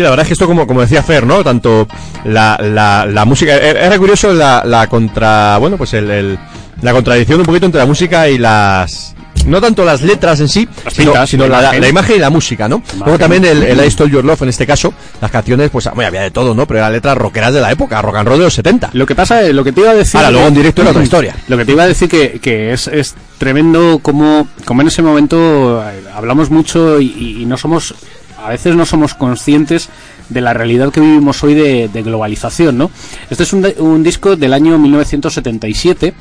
Sí, la verdad es que esto, como, como decía Fer, ¿no? Tanto la, la, la música. Era era curioso la, la contra. Bueno, pues el, el- la contradicción un poquito entre la música y las. No tanto las letras en sí, Las sino, pintas, sino la imagen. la imagen y la música, ¿no? Luego también el, el I Stole Your Love, en este caso, las canciones, pues bueno, había de todo, ¿no? Pero eran letras rockeras de la época, rock and roll de los 70. Lo que pasa, lo que te iba a decir. Ahora, luego en directo era otra historia. Lo que te iba a decir que, que es, es tremendo como, como en ese momento eh, hablamos mucho y, y no somos, a veces no somos conscientes de la realidad que vivimos hoy de, de globalización, ¿no? Este es un, de- un disco del año 1977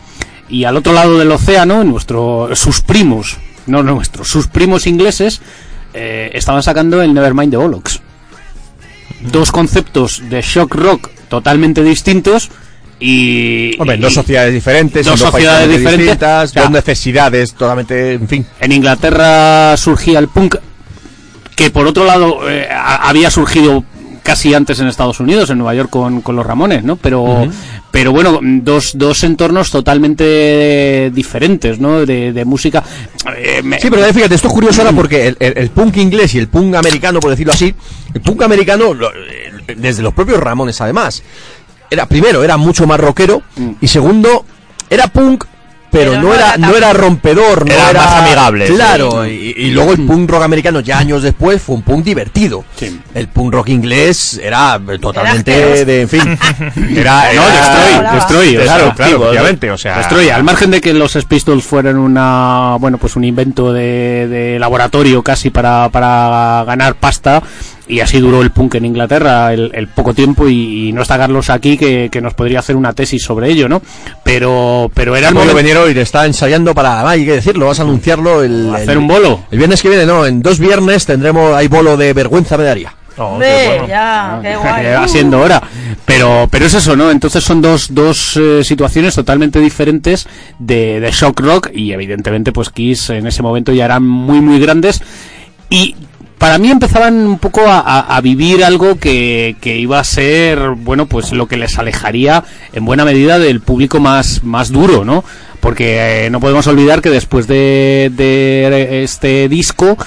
y al otro lado del océano, nuestro, sus primos, no nuestros, sus primos ingleses eh, estaban sacando el Nevermind the Bollocks dos conceptos de shock rock totalmente distintos y Hombre, y- dos sociedades diferentes, dos sociedades diferentes, distintas, o sea, dos necesidades totalmente, en fin. en Inglaterra surgía el punk que por otro lado eh, a- había surgido casi antes en Estados Unidos, en Nueva York con, con los Ramones, ¿no? Pero, pero bueno, dos, dos entornos totalmente diferentes, ¿no? De, de música. Eh, me- Sí, pero fíjate, esto es curioso ahora porque el, el- el punk inglés y el punk americano, por decirlo así, el punk americano, eh, desde los propios Ramones además, era primero, era mucho más rockero y segundo, era punk. Pero, Pero no, no era, era no era rompedor, no Era era, más amigable, sí. Claro, y, y luego el punk rock americano ya años después fue un punk divertido. Sí. El punk rock inglés era eh, totalmente de, en fin, era, No, Destroy. Destroy, Claro, obviamente, o sea, Destroy, al margen de que los Pistols fueran una, bueno, pues un invento de, de laboratorio casi para, para ganar pasta, y así duró el punk en Inglaterra el, el poco tiempo, y, y no está Carlos aquí que, que nos podría hacer una tesis sobre ello, ¿no? Pero, pero era el momento venir hoy, está ensayando para, ah, hay que decirlo, vas a anunciarlo el, hacer el- un bolo. El viernes que viene, no, en dos viernes tendremos, hay bolo de vergüenza me daría. Oh, qué bueno. ya, qué guay. que va siendo hora. Pero, pero es eso, ¿no? Entonces son dos, dos eh, situaciones totalmente diferentes de, de shock rock y evidentemente pues Kiss en ese momento ya eran muy muy grandes y para mí empezaban un poco a, a- vivir algo que, que iba a ser, bueno, pues lo que les alejaría en buena medida del público más, más duro, ¿no? Porque eh, no podemos olvidar que después de, de este disco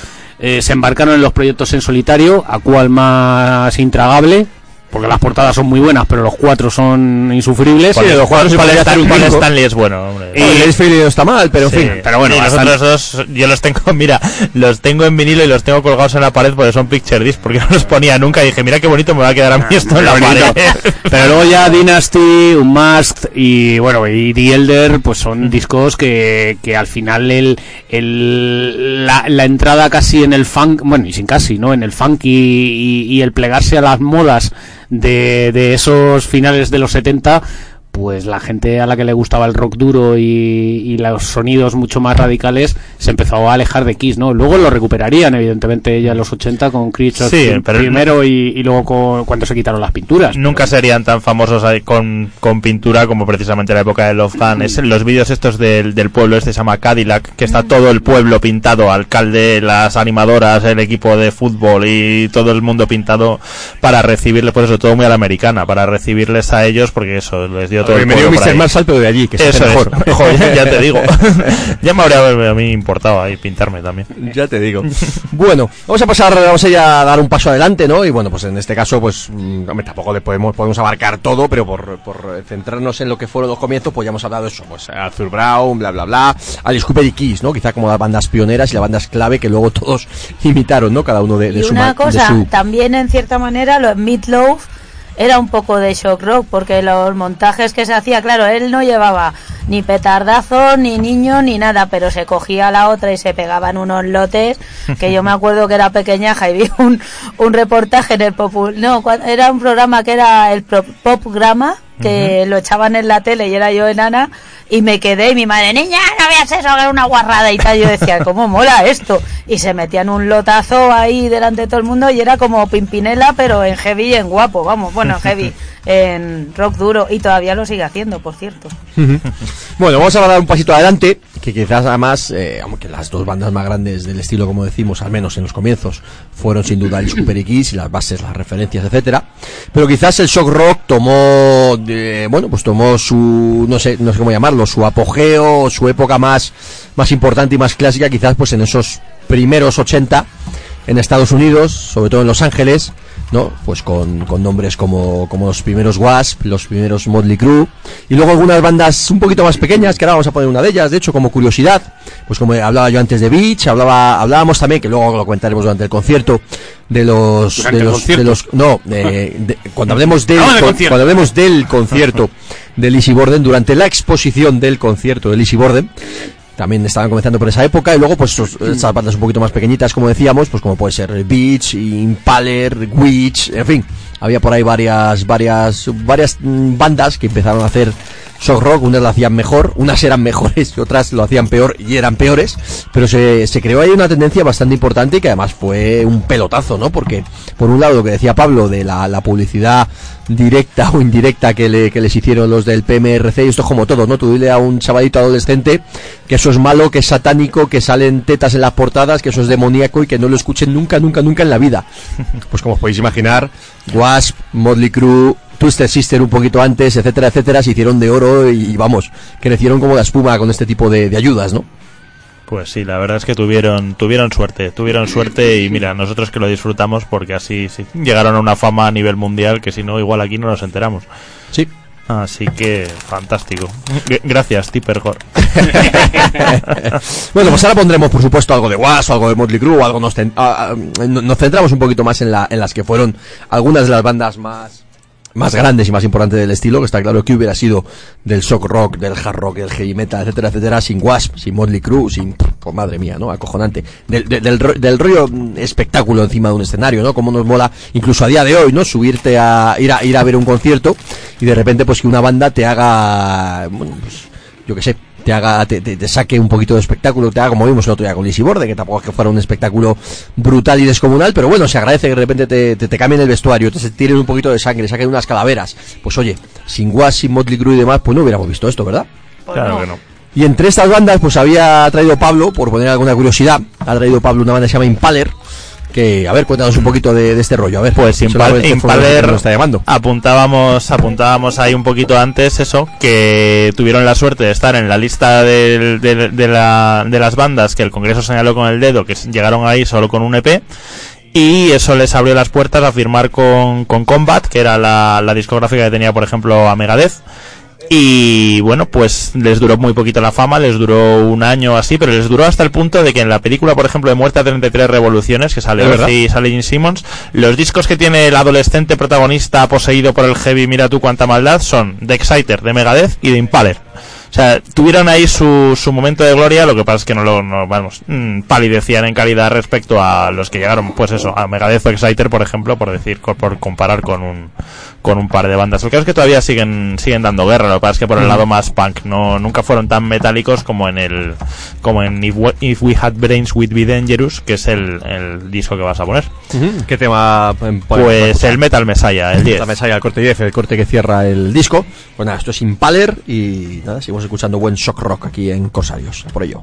eh, se embarcaron en los proyectos en solitario, a cual más intragable, porque las portadas son muy buenas, pero los cuatro son insufribles. Paul- los cuatro Stan-. Stanley es bueno, hombre. Y- el no está mal, pero en Sí, fin. pero bueno, los otros dos, yo los tengo, mira, los tengo en vinilo y los tengo colgados en la pared porque son picture disc, porque no los ponía nunca y dije, mira qué bonito me va a quedar a mí esto en la pared. Pero luego ya Dynasty, Unmasked y bueno, y The Elder, pues son discos que, que al final el, el la, la entrada casi en el funk, bueno, y sin casi, ¿no? En el funk y, y- y el plegarse a las modas de, de esos finales de los 70 pues la gente a la que le gustaba el rock duro y, y los sonidos mucho más radicales se empezó a alejar de Kiss, ¿no? Luego lo recuperarían, evidentemente, ya en los 80 con Creatures Sí, pero- primero y, y luego con, cuando se quitaron las pinturas. Nunca serían tan famosos ahí con, con pintura como precisamente en la época de Love Gun. Es en los vídeos estos del, del pueblo, este se llama Cadillac, que está todo el pueblo pintado, alcalde, las animadoras, el equipo de fútbol y todo el mundo pintado para recibirles, por eso todo muy a la americana, para recibirles a ellos, porque eso les dio todo el Bienvenido por Mr. Marshall, pero de allí, que es. mejor. Joder, ya te digo. ya me habría a mí importado ahí pintarme también. Ya te digo. bueno, vamos a pasar, vamos a ya a dar un paso adelante, ¿no? Y bueno, pues en este caso, pues mm, hombre, tampoco le podemos, podemos abarcar todo, pero por, por centrarnos en lo que fueron los comienzos, pues ya hemos hablado de eso, pues Arthur Brown, bla, bla, bla, Alice Cooper y Kiss, ¿no? Quizá como las bandas pioneras y las bandas clave que luego todos imitaron, ¿no? Cada uno de, de Y su una cosa, su- también en cierta manera, lo Meatloaf era un poco de shock rock, porque los montajes que se hacía, claro, él no llevaba ni petardazo, ni niño, ni nada, pero se cogía a la otra y se pegaban unos lotes, que yo me acuerdo que era pequeñaja y vi un, un reportaje en el Popu- no, era un programa que era el Popgrama, que lo echaban en la tele y era yo enana, y me quedé y mi madre, niña, no veas eso, que es una guarrada y tal. Yo decía, ¿cómo mola esto? Y se metían un lotazo ahí delante de todo el mundo y era como Pimpinela, pero en heavy y en guapo, vamos, bueno, en heavy, en rock duro, y todavía lo sigue haciendo, por cierto. Bueno, vamos a dar un pasito adelante, que quizás además, eh, aunque las dos bandas más grandes del estilo, como decimos, al menos en los comienzos, fueron sin duda Cooper y Kiss, y las bases, las referencias, etcétera. Pero quizás el shock rock tomó, eh, bueno, pues tomó su, no sé, no sé cómo llamarlo, su apogeo, su época más, más importante y más clásica, quizás pues en esos primeros 80 en Estados Unidos, sobre todo en Los Ángeles, ¿no? Pues con, con nombres como, como los primeros Wasp, los primeros Motley Crue, y luego algunas bandas un poquito más pequeñas, que ahora vamos a poner una de ellas, de hecho, como curiosidad, pues como hablaba yo antes de Beach, hablaba, hablábamos también, que luego lo comentaremos durante el concierto, de los, de los, de los, no, de- de- cuando hablemos del, Hablamos de con- cuando hablemos del concierto de Lizzy Borden, durante la exposición del concierto de Lizzy Borden, también estaban comenzando por esa época y luego pues esas bandas un poquito más pequeñitas como decíamos pues como puede ser Beach, Impaler, Witch, en fin había por ahí varias varias varias mm, bandas que empezaron a hacer shock rock, unas lo hacían mejor, unas eran mejores y otras lo hacían peor y eran peores, pero se, se creó ahí una tendencia bastante importante y que además fue un pelotazo, ¿no? Porque por un lado lo que decía Pablo de la, la publicidad directa o indirecta que, le, que les hicieron los del PMRC, y esto es como todo, ¿no? Tú dile a un chavalito adolescente que eso es malo, que es satánico, que salen tetas en las portadas, que eso es demoníaco y que no lo escuchen nunca, nunca, nunca en la vida. Pues como os podéis imaginar, Wasp, Motley Crue, Twisted Sister un poquito antes, etcétera, etcétera, se hicieron de oro y, vamos, crecieron como la espuma con este tipo de, de ayudas, ¿no? Pues sí, la verdad es que tuvieron tuvieron suerte, tuvieron suerte y mira, nosotros que lo disfrutamos porque así sí, llegaron a una fama a nivel mundial que si no igual aquí no nos enteramos. Sí. Así que fantástico. G- Gracias, Tippergore. Bueno, pues ahora pondremos, por supuesto, algo de Was algo de Motley Crue o algo. Nos, ah, ah, no- nos centramos un poquito más en, la, en las que fueron algunas de las bandas más más grandes y más importantes del estilo, que está claro que hubiera sido del shock rock, del hard rock, del heavy metal, etcétera, etcétera, sin Wasp, sin Motley Crue, sin, pues madre mía, ¿no? Acojonante. Del, del, del, del rollo mm, espectáculo encima de un escenario, ¿no? Como nos mola, incluso a día de hoy, ¿no? Subirte a ir a ir a ver un concierto y de repente, pues que una banda te haga, bueno, pues, yo qué sé, te haga, te, te- te saque un poquito de espectáculo, te haga como vimos el otro día con Lizzy Borde, que tampoco es que fuera un espectáculo brutal y descomunal, pero bueno, se agradece que de repente te, te, te cambien el vestuario, te tiren un poquito de sangre, saquen unas calaveras. Pues oye, sin Was, sin Motley Crue y demás, pues no hubiéramos visto esto, ¿verdad? Pues claro no. que no. Y entre estas bandas, pues había traído Pablo, por poner alguna curiosidad, ha traído Pablo una banda que se llama Impaler, que, a ver, cuéntanos un poquito de, de este rollo, a ver. Pues fue lo que Impaler está llamando. apuntábamos apuntábamos ahí un poquito antes eso que tuvieron la suerte de estar en la lista del- del- de, la- de las bandas que el Congreso señaló con el dedo que llegaron ahí solo con un EP y eso les abrió las puertas a firmar con, con Combat que era la, la discográfica que tenía por ejemplo a Megadeth y bueno, pues les duró muy poquito la fama, les duró un año así, pero les duró hasta el punto de que en la película, por ejemplo, de Muerte a 33 Revoluciones, que sale y sale Gene Simmons, los discos que tiene el adolescente protagonista poseído por el heavy, mira tú cuánta maldad, son de Exciter, de Megadeth y de Impaler. O sea, tuvieron ahí su, su momento de gloria, lo que pasa es que no lo, no, vamos, mm, palidecían en calidad respecto a los que llegaron, pues eso, a Megadeth o Exciter, por ejemplo, por decir, por comparar con un, con un par de bandas. El caso es que todavía siguen, siguen dando guerra, lo que pasa es que por el lado más punk, no, nunca fueron tan metálicos como en el, como en If We, If We Had Brains We'd Be Dangerous, que es el, el disco que vas a poner. ¿Qué tema? Pues el Metal Messiah, el 10. La mesa y el corte 10, el corte que cierra el disco. Pues nada, esto es Impaler y nada, seguimos escuchando buen shock rock aquí en Corsarios. Por ello.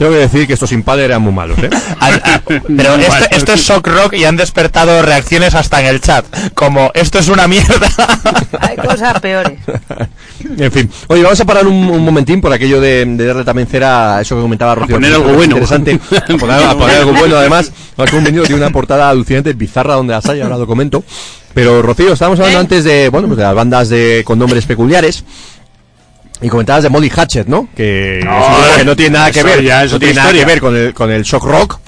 Tengo que decir que estos sin padre eran muy malos, ¿eh? Al- a- pero esto, esto es shock rock y han despertado reacciones hasta en el chat. Como, esto es una mierda. Hay cosas peores. En fin. Oye, vamos a parar un, un momentín por aquello de, de darle también cera a eso que comentaba Rocío. poner algo bueno. Interesante. A poner, a poner algo bueno, además. Un venido tiene una portada alucinante, bizarra, donde las hay, ahora lo comento. Pero, Rocío, estábamos hablando ¿Eh? antes de, bueno, pues de las bandas de, con nombres peculiares. Y comentabas de Molly Hatchet, ¿no? Que, No, es que no tiene nada que eso ver, ya es no otra tiene nada que ver con el, con el shock rock.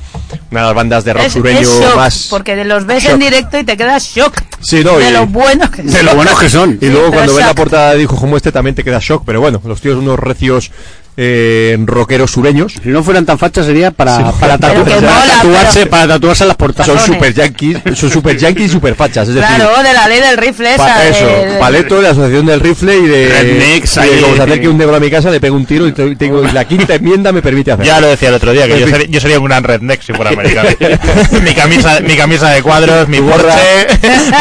Una de las bandas de rock Es, sureño es shock, más. porque de los ves shock. en directo y te quedas shock Sí, no, de y- lo bueno que De lo buenos que son. Y luego cuando ves la portada de dijo como este también te queda shock, pero bueno, los tíos unos recios eh, rockeros sureños. Si no fueran tan fachas sería para, Sí. para, tatu- mola, tatuarse, pero- para tatuarse las portadas. Son super yankees, son super yankees y super fachas, es decir, claro de la ley del rifle pa- esa eso, paleto de la asociación del rifle y de Rednecks y de ahí, como se acerque un negro a mi casa le pego un tiro y te- tengo la quinta enmienda me permite hacerlo. Ya lo decía el otro día, que En yo sería, yo sería un gran redneck si fuera americano. mi, camisa, mi camisa de cuadros, mi Porsche,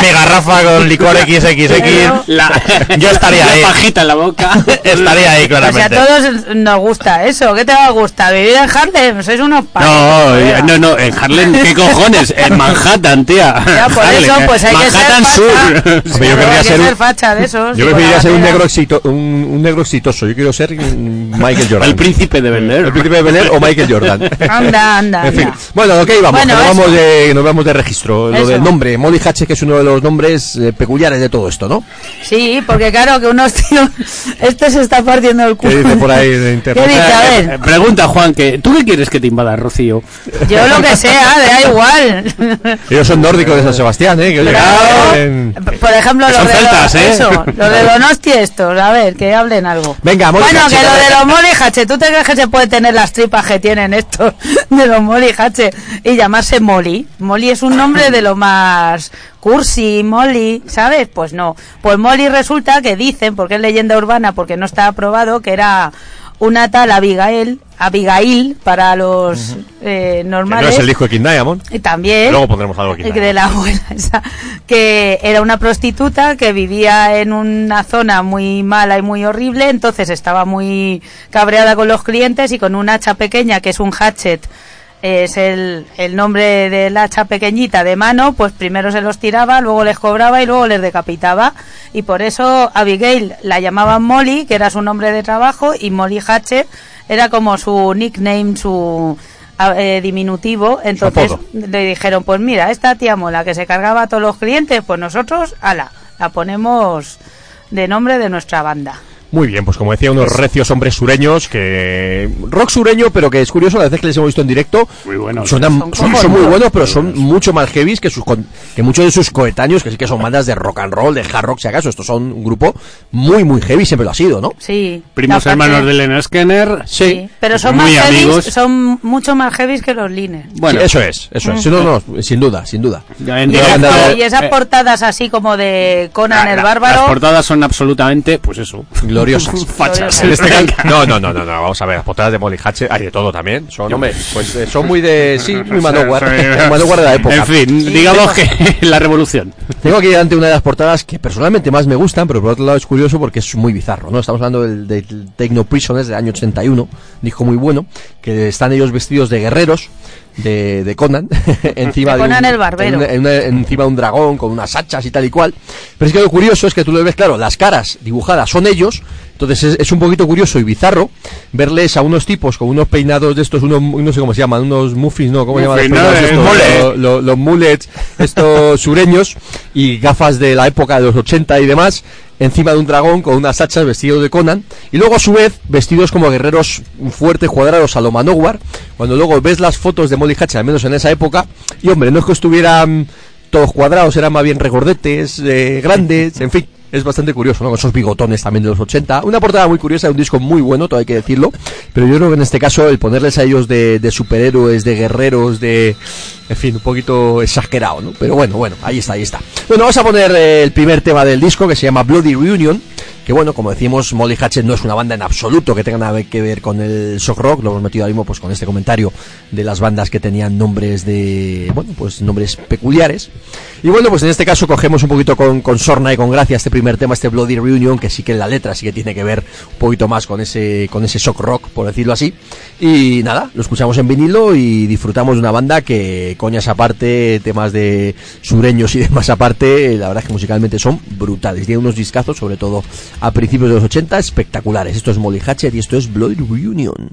mi garrafa con licor XXX. La, Yo estaría la ahí. pajita en la boca. Estaría ahí, o sea, a claramente. todos nos gusta eso. ¿Qué te va a gustar? ¿Vivir en Harlem? Sois unos No, palos, eh, no, no, en Harlem, ¿qué cojones? En Manhattan, tía. Ya, por Harlem, eso, pues hay Manhattan que ser Sur. facha. Hombre, yo querría ser facha de esos. Yo preferiría ser un negro, exito- un, un negro exitoso. Yo quiero ser Michael Jordan. El príncipe de Bel. El príncipe de Bel o Michael Jordan. Anda, anda, En fin, anda. bueno, ok, vamos, Bueno, que nos, vamos de, nos vamos de registro. Lo del nombre, Molly Hatchet, que es uno de los nombres eh, peculiares de todo esto, ¿no? Sí, porque claro que unos tíos... Este se está partiendo el ¿Qué culo. dice por ahí A Eh, ver. Pregunta, Juan, que ¿tú qué quieres que te invada, Rocío? Yo lo que sea, me da igual. Ellos son nórdicos de San Sebastián, ¿eh? Que, Claro. en- Por ejemplo, Que los son de, celtas, los, ¿eh? eso, los de Donosti estos, a ver, que hablen algo. Venga, Bueno, Hatchet, que lo de los Molly Hatchet, ¿tú te crees que se puede tener las tripas que tienen estos de los Molly Hatchet y llamarse Molly? Molly es un nombre de lo más cursi, Molly, ¿sabes? Pues no. Pues Molly resulta que dicen, porque es leyenda urbana, porque no está aprobado, que era una tal Abigail, Abigail para los eh, Que no normales. es el disco de King Diamond. Y también Luego pondremos algo aquí. eh, de la abuela esa, que era una prostituta que vivía en una zona muy mala y muy horrible, entonces estaba muy cabreada con los clientes y con un hacha pequeña que es un hatchet es el, el nombre del hacha pequeñita de mano, pues primero se los tiraba, luego les cobraba y luego les decapitaba. Y por eso Abigail la llamaban Molly, que era su nombre de trabajo, y Molly Hatchet era como su nickname, su eh, diminutivo. Entonces le dijeron, pues mira, esta tía mola que se cargaba a todos los clientes, pues nosotros, ala, la ponemos de nombre de nuestra banda. Muy bien, pues como decía, unos recios hombres sureños que. Rock sureño, pero que es curioso, las veces que les hemos visto en directo. Muy buenos. Son son, como son muy buenos, pero son mucho más heavies que sus con- que muchos de sus coetáneos, que sí que son bandas de rock and roll, de hard rock, si acaso. Estos son un grupo muy, muy heavy, siempre lo ha sido, ¿no? Sí. Primos hermanos de Lena Skinner. Sí, pero son Muy más amigos. heavies, son mucho más heavies que los lines. Bueno, Sí, eso es, eso es. No, no, sin duda, sin duda. ya en Y, esas- y esas eh, portadas así como de Conan la- el la- Bárbaro. Las portadas son absolutamente, pues eso. Gloriosas. Fachas. En este caso- no, no, no, no, no, vamos a ver, las portadas de Molly Hatchet hay de todo también. Son, hombre, pues eh, son muy de, sí, muy Manowar, Manowar de la época. En fin, digamos que la revolución. Tengo aquí delante una de las portadas que personalmente más me gustan, pero por otro lado es curioso porque es muy bizarro, ¿no? Estamos hablando del, del Techno Prisoners del año 81, disco muy bueno, que están ellos vestidos de guerreros de, de Conan, encima De Conan un, el barbero. en una- en una- encima de un dragón con unas hachas y tal y cual. Pero es que lo curioso es que tú lo ves, claro, las caras dibujadas son ellos, entonces es, es un poquito curioso y bizarro verles a unos tipos con unos peinados de estos, unos, no sé cómo se llaman, unos muffins, ¿no? ¿Cómo se llaman los Muffins, ¿no? peinados El estos? mullet. Lo- lo- los mullets, estos sureños y gafas de la época de los 80 y demás, encima de un dragón con unas hachas vestidos de Conan, y luego a su vez vestidos como guerreros fuertes, cuadrados a lo Manowar, cuando luego ves las fotos de Molly Hatchet, al menos en esa época, y hombre, no es que estuvieran todos cuadrados, eran más bien regordetes, eh, grandes, en fin. Es bastante curioso, ¿no? Con esos bigotones también de los 80. Una portada muy curiosa, un disco muy bueno, todo hay que decirlo. Pero yo creo que en este caso el ponerles a ellos de, de superhéroes, de guerreros, de... En fin, un poquito exagerado, ¿no? Pero bueno, bueno, ahí está, ahí está. Bueno, vamos a poner eh, el primer tema del disco que se llama Bloody Reunion, bueno, como decimos, Molly Hatchet no es una banda en absoluto que tenga nada que ver con el shock rock, lo hemos metido ahora mismo pues con este comentario de las bandas que tenían nombres de, bueno, pues nombres peculiares. Y bueno, pues en este caso cogemos un poquito con, con sorna y con gracia este primer tema, este Bloody Reunion, que sí que en la letra sí que tiene que ver un poquito más con ese, con ese shock rock, por decirlo así. Y nada, lo escuchamos en vinilo y disfrutamos de una banda que, coñas aparte, temas de sureños y demás aparte, la verdad es que musicalmente son brutales. Tiene unos discazos, sobre todo a principios de los 80, espectaculares. Esto es Molly Hatchet y esto es Bloody Reunion.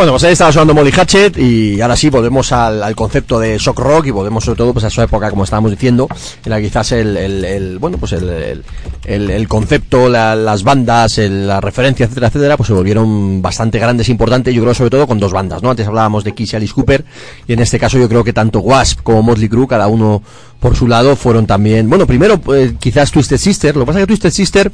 Bueno, pues ahí estaba sonando Molly Hatchet y ahora sí volvemos al, al concepto de shock rock y volvemos sobre todo pues a esa época, como estábamos diciendo, en la que quizás el, el- el- bueno, pues el, el, concepto, la- las bandas, la referencia, etcétera, etcétera, pues se volvieron bastante grandes e importantes, yo creo sobre todo con dos bandas, ¿no? Antes hablábamos de Kiss y Alice Cooper y en este caso yo creo que tanto Wasp como Motley Crue, cada uno por su lado, fueron también, bueno, primero pues, quizás Twisted Sister, lo que pasa es que Twisted Sister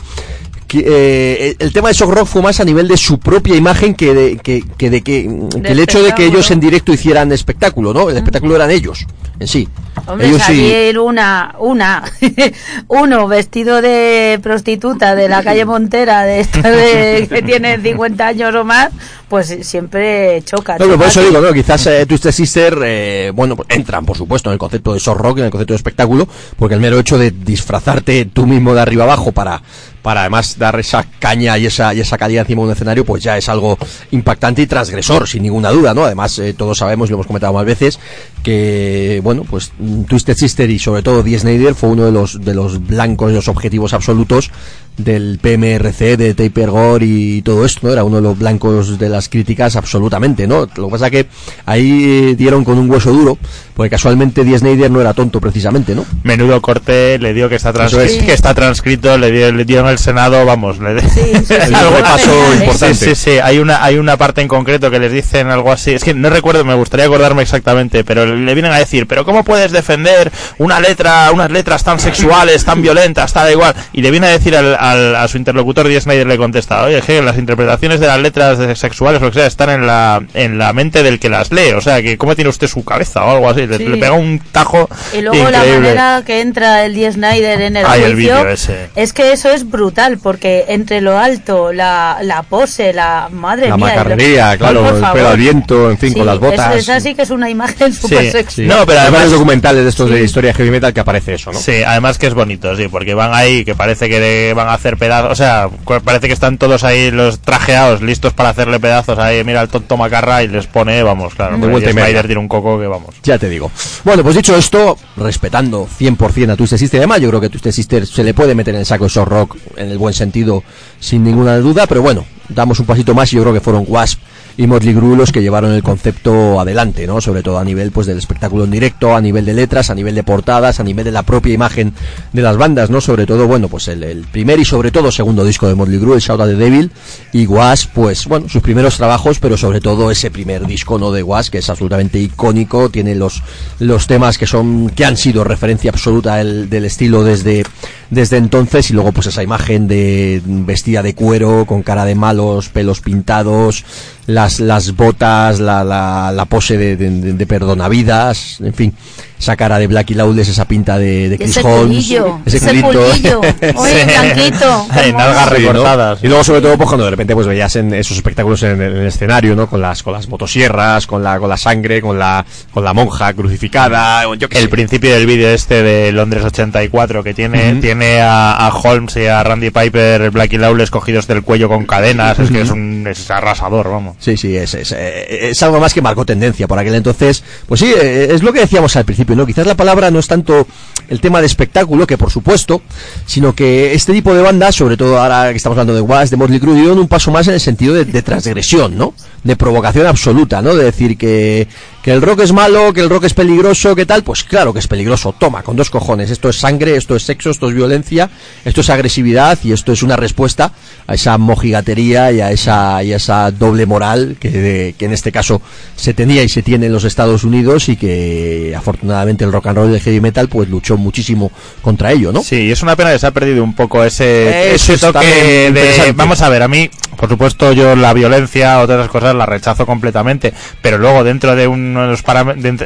eh, el tema de Shock Rock fue más a nivel de su propia imagen que de que, que de que, que el hecho de que ellos en directo hicieran espectáculo, ¿no? El espectáculo eran ellos en sí. Hombre, ellos sí. salir una, una, uno vestido de prostituta de la calle Montera, de esta de, que tiene 50 años o más, pues siempre choca. No, pero por eso digo, ¿no? Quizás eh, Twisted Sister, eh, bueno, pues entran, por supuesto, en el concepto de shock rock, en el concepto de espectáculo, porque el mero hecho de disfrazarte tú mismo de arriba abajo para, para además dar esa caña y esa, y esa calidad encima de un escenario, pues ya es algo impactante y transgresor, sin ninguna duda, ¿no? Además, eh, todos sabemos, y lo hemos comentado más veces, que, bueno, pues mm, Twisted Sister y sobre todo Snyder fue uno de los, de los blancos, de los objetivos absolutos del PMRC, de Taper Gore y todo esto, ¿no? Era uno de los blancos de las críticas absolutamente, ¿no? Lo que pasa que ahí eh, dieron con un hueso duro, porque casualmente Dee Snyder no era tonto precisamente, ¿no? Menudo corte le dio que está, trans- es. que está transcrito, le dio, le dio en el Senado, vamos, le Sí, sí, algo ¿eh? importante. Sí, sí, sí, hay una, hay una parte en concreto que les dicen algo así, es que no recuerdo, me gustaría acordarme exactamente, pero le vienen a decir, pero ¿cómo puedes defender una letra, unas letras tan sexuales, tan violentas, tal igual? Y le viene a decir al, al- a su interlocutor, Dee Snyder le contesta, oye, que las interpretaciones de las letras de- sexuales, o lo que sea, están en la, en la mente del que las lee, o sea, que ¿cómo tiene usted su cabeza o algo así? Le, Sí. le pega un tajo Y luego la increíble. manera que entra el Dee Snyder en el Ay, juicio ese. es que eso es brutal porque entre lo alto, la, la pose, la madre La mía, macarrería, lo- claro, el pelo al viento, en fin, Sí, con las botas. Es, esa sí que es una imagen súper sexy. No, pero además varios documentales de estos de historia heavy metal que aparece eso, ¿no? Sí, además que es bonito, sí, porque van ahí, que parece que le van a hacer pedazos, o sea, parece que están todos ahí los trajeados, listos para hacerle pedazos ahí, mira el tonto Macarra y les pone, vamos, claro, De vuelta y. Spider tiene un coco que vamos. Ya te digo. Bueno, pues dicho esto, respetando 100% a Twisted Sister, además yo creo que Twisted Sister se le puede meter en el saco de shock rock en el buen sentido, sin ninguna duda, pero bueno, damos un pasito más y yo creo que fueron Wasp y Motley los que llevaron el concepto adelante, ¿no? Sobre todo a nivel pues del espectáculo en directo, a nivel de letras, a nivel de portadas, a nivel de la propia imagen de las bandas, ¿no? Sobre todo, bueno, pues el, el primer y sobre todo segundo disco de Motley Crue, el Shout at the Devil, y Wasp, pues bueno, sus primeros trabajos, pero sobre todo ese primer disco, ¿no? De Wasp, que es absolutamente icónico, tiene los, los temas que son, que han sido referencia absoluta del, del estilo desde, desde entonces, y luego pues esa imagen de vestida de cuero, con cara de malos, pelos pintados, las, las botas, la, la, la pose de, de, de- perdonavidas, en fin, esa cara de Blackie Lawless, esa pinta de, de Y Chris ese Holmes, culillo, ese culito. culillo, oye, Sí. blanquito. Ay, nalgas. Sí, ¿no? recortadas. Y luego sobre todo pues cuando de repente pues veías en esos espectáculos en el, en el escenario, ¿no? Con las con las motosierras, con la con la sangre, con la con la monja crucificada, yo qué El sé. principio del vídeo este de Londres 84 que tiene Ujú. tiene a, a Holmes y a Randy Piper, Blackie Lawless cogidos del cuello con cadenas, es que es un es arrasador, vamos. Sí, sí, es, es, eh, es algo más que marcó tendencia por aquel entonces. Pues sí, eh, es lo que decíamos al principio, ¿no? Quizás la palabra no es tanto el tema de espectáculo, que por supuesto, sino que este tipo de bandas, sobre todo ahora que estamos hablando de Was, de Motley Crue, dieron un paso más en el sentido de, transgresión, ¿no? De provocación absoluta, ¿no? De decir que, que el rock es malo, que el rock es peligroso, que tal, pues claro que es peligroso, toma, con dos cojones, esto es sangre, esto es sexo, esto es violencia, esto es agresividad y esto es una respuesta a esa mojigatería y a esa, y a esa doble moral que, que en este caso se tenía y se tiene en los Estados Unidos y que afortunadamente el rock and roll y el heavy metal pues luchó muchísimo contra ello, ¿no? Sí, es una pena que se ha perdido un poco ese, ese toque de... Vamos a ver, a mí, por supuesto, yo la violencia, otras cosas, la rechazo completamente, pero luego dentro de uno de los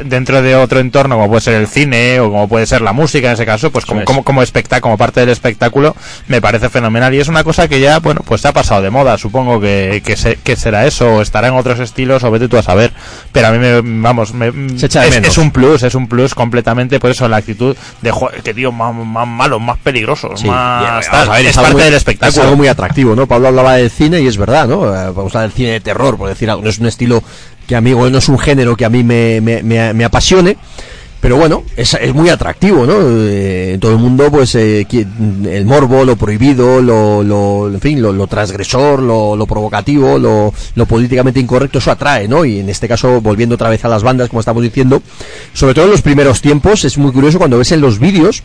dentro de otro entorno, como puede ser el cine o como puede ser la música en ese caso, pues como, es. como, como espectáculo, como parte del espectáculo, me parece fenomenal. Y es una cosa que ya, bueno, pues se ha pasado de moda, supongo que, que, se- que será eso, o estará en otros estilos, o vete tú a saber. Pero a mí me, vamos, me, Se echa de es, es un plus, es un plus completamente, por eso la actitud de, joder, que tío, más, más malo, más peligroso, Sí, más... tal. a ver, es parte muy- del Es espectáculo. algo muy atractivo, ¿no? Pablo hablaba del cine y es verdad, ¿no? Eh, Vamos a hablar del cine de terror, por decir algo. No es un estilo que a mí, no es un género que a mí me, apasione. Pero bueno, es, muy atractivo, ¿no? Eh, todo el mundo, pues, eh, el morbo, lo prohibido, lo, lo- en fin, lo, lo transgresor, lo, lo provocativo, lo, lo políticamente incorrecto, eso atrae, ¿no? Y en este caso, volviendo otra vez a las bandas, como estamos diciendo, sobre todo en los primeros tiempos, es muy curioso cuando ves en los vídeos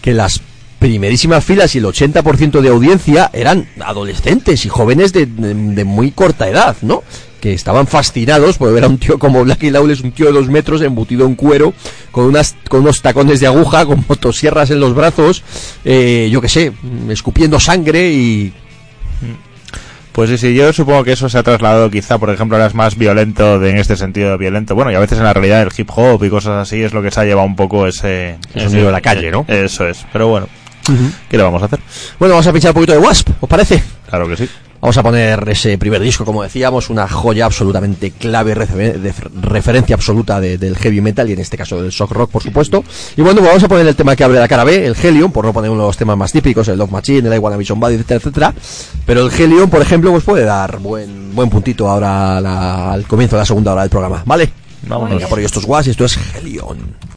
que las primerísimas filas y el 80% de audiencia eran adolescentes y jóvenes de, de- de muy corta edad, ¿no? Que estaban fascinados por ver a un tío como Blacky Lawless, un tío de dos metros, embutido en cuero, con, unas, con unos tacones de aguja, con motosierras en los brazos, eh, yo qué sé, escupiendo sangre y... Pues sí, sí, yo supongo que eso se ha trasladado quizá, por ejemplo, ahora es más violento de- en este sentido violento. Bueno, y a veces en la realidad el hip hop y cosas así es lo que se ha llevado un poco ese... El sonido de la calle, ¿no? Eso es, pero bueno, ¿qué le vamos a hacer? Bueno, vamos a pinchar un poquito de Wasp, ¿os parece? Claro que sí. Vamos a poner ese primer disco, como decíamos, una joya absolutamente clave, de referencia absoluta de- del heavy metal y en este caso del shock rock, por supuesto. Y bueno, pues vamos a poner el tema que abre la cara B, el Helion, por no poner uno de los temas más típicos, el Love Machine, el I Wanna Be Somebody, etcétera, etcétera. Pero el Helion, por ejemplo, pues puede dar buen, buen puntito ahora a la- al comienzo de la segunda hora del programa, ¿vale? Vámonos. Ya por ello, esto es Was y esto es Helion.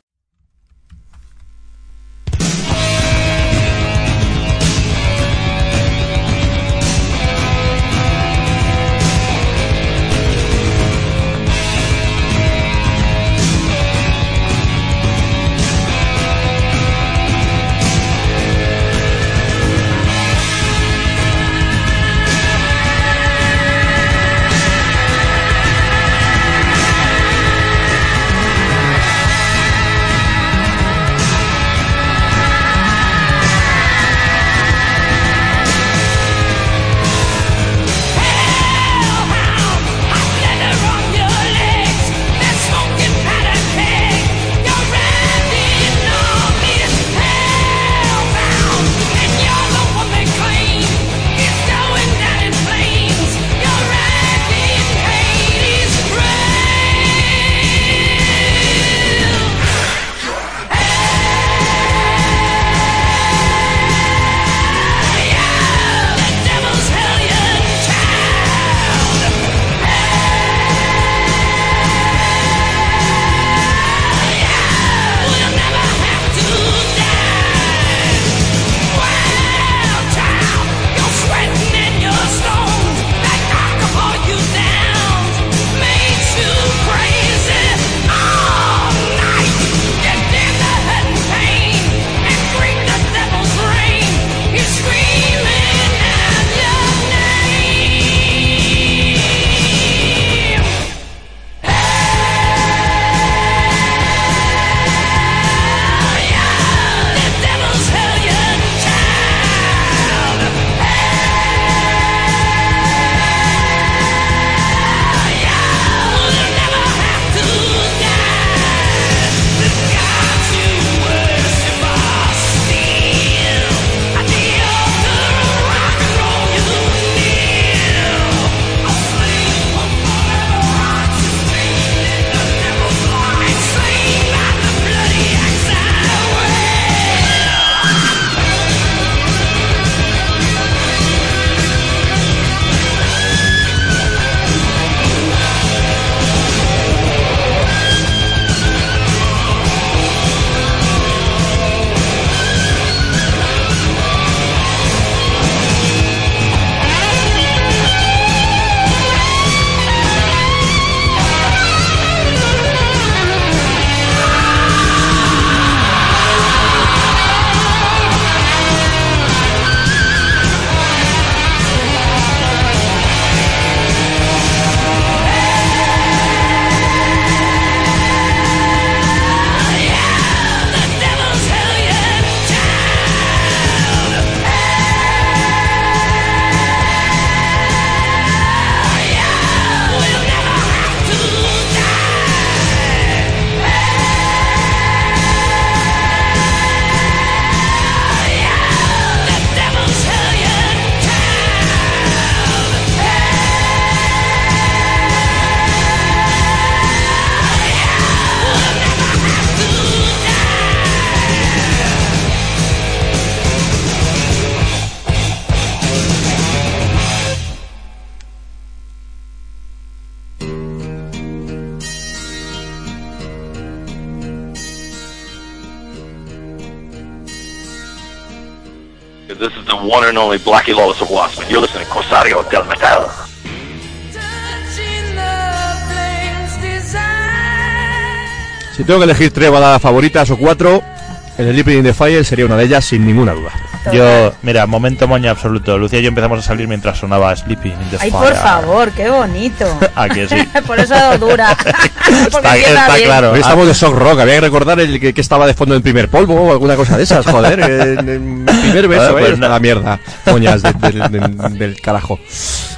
Only Blackie Lawless of Wasp, and you're listening to Corsario del Metal. Si tengo que elegir tres baladas favoritas o cuatro, el Sleeping in the Fire sería una de ellas sin ninguna duda. Yo, mira, momento moña absoluto. Lucía y yo empezamos a salir mientras sonaba Sleeping in the Ay, Fire. por favor, qué bonito. ¿A que sí? por eso dura. Está, claro. Hoy estamos de shock rock, había que recordar el que, que estaba de fondo en primer polvo o alguna cosa de esas, joder. En, en primer beso, Joder, pues eh, no. la mierda. Moñas de- de- de- del carajo.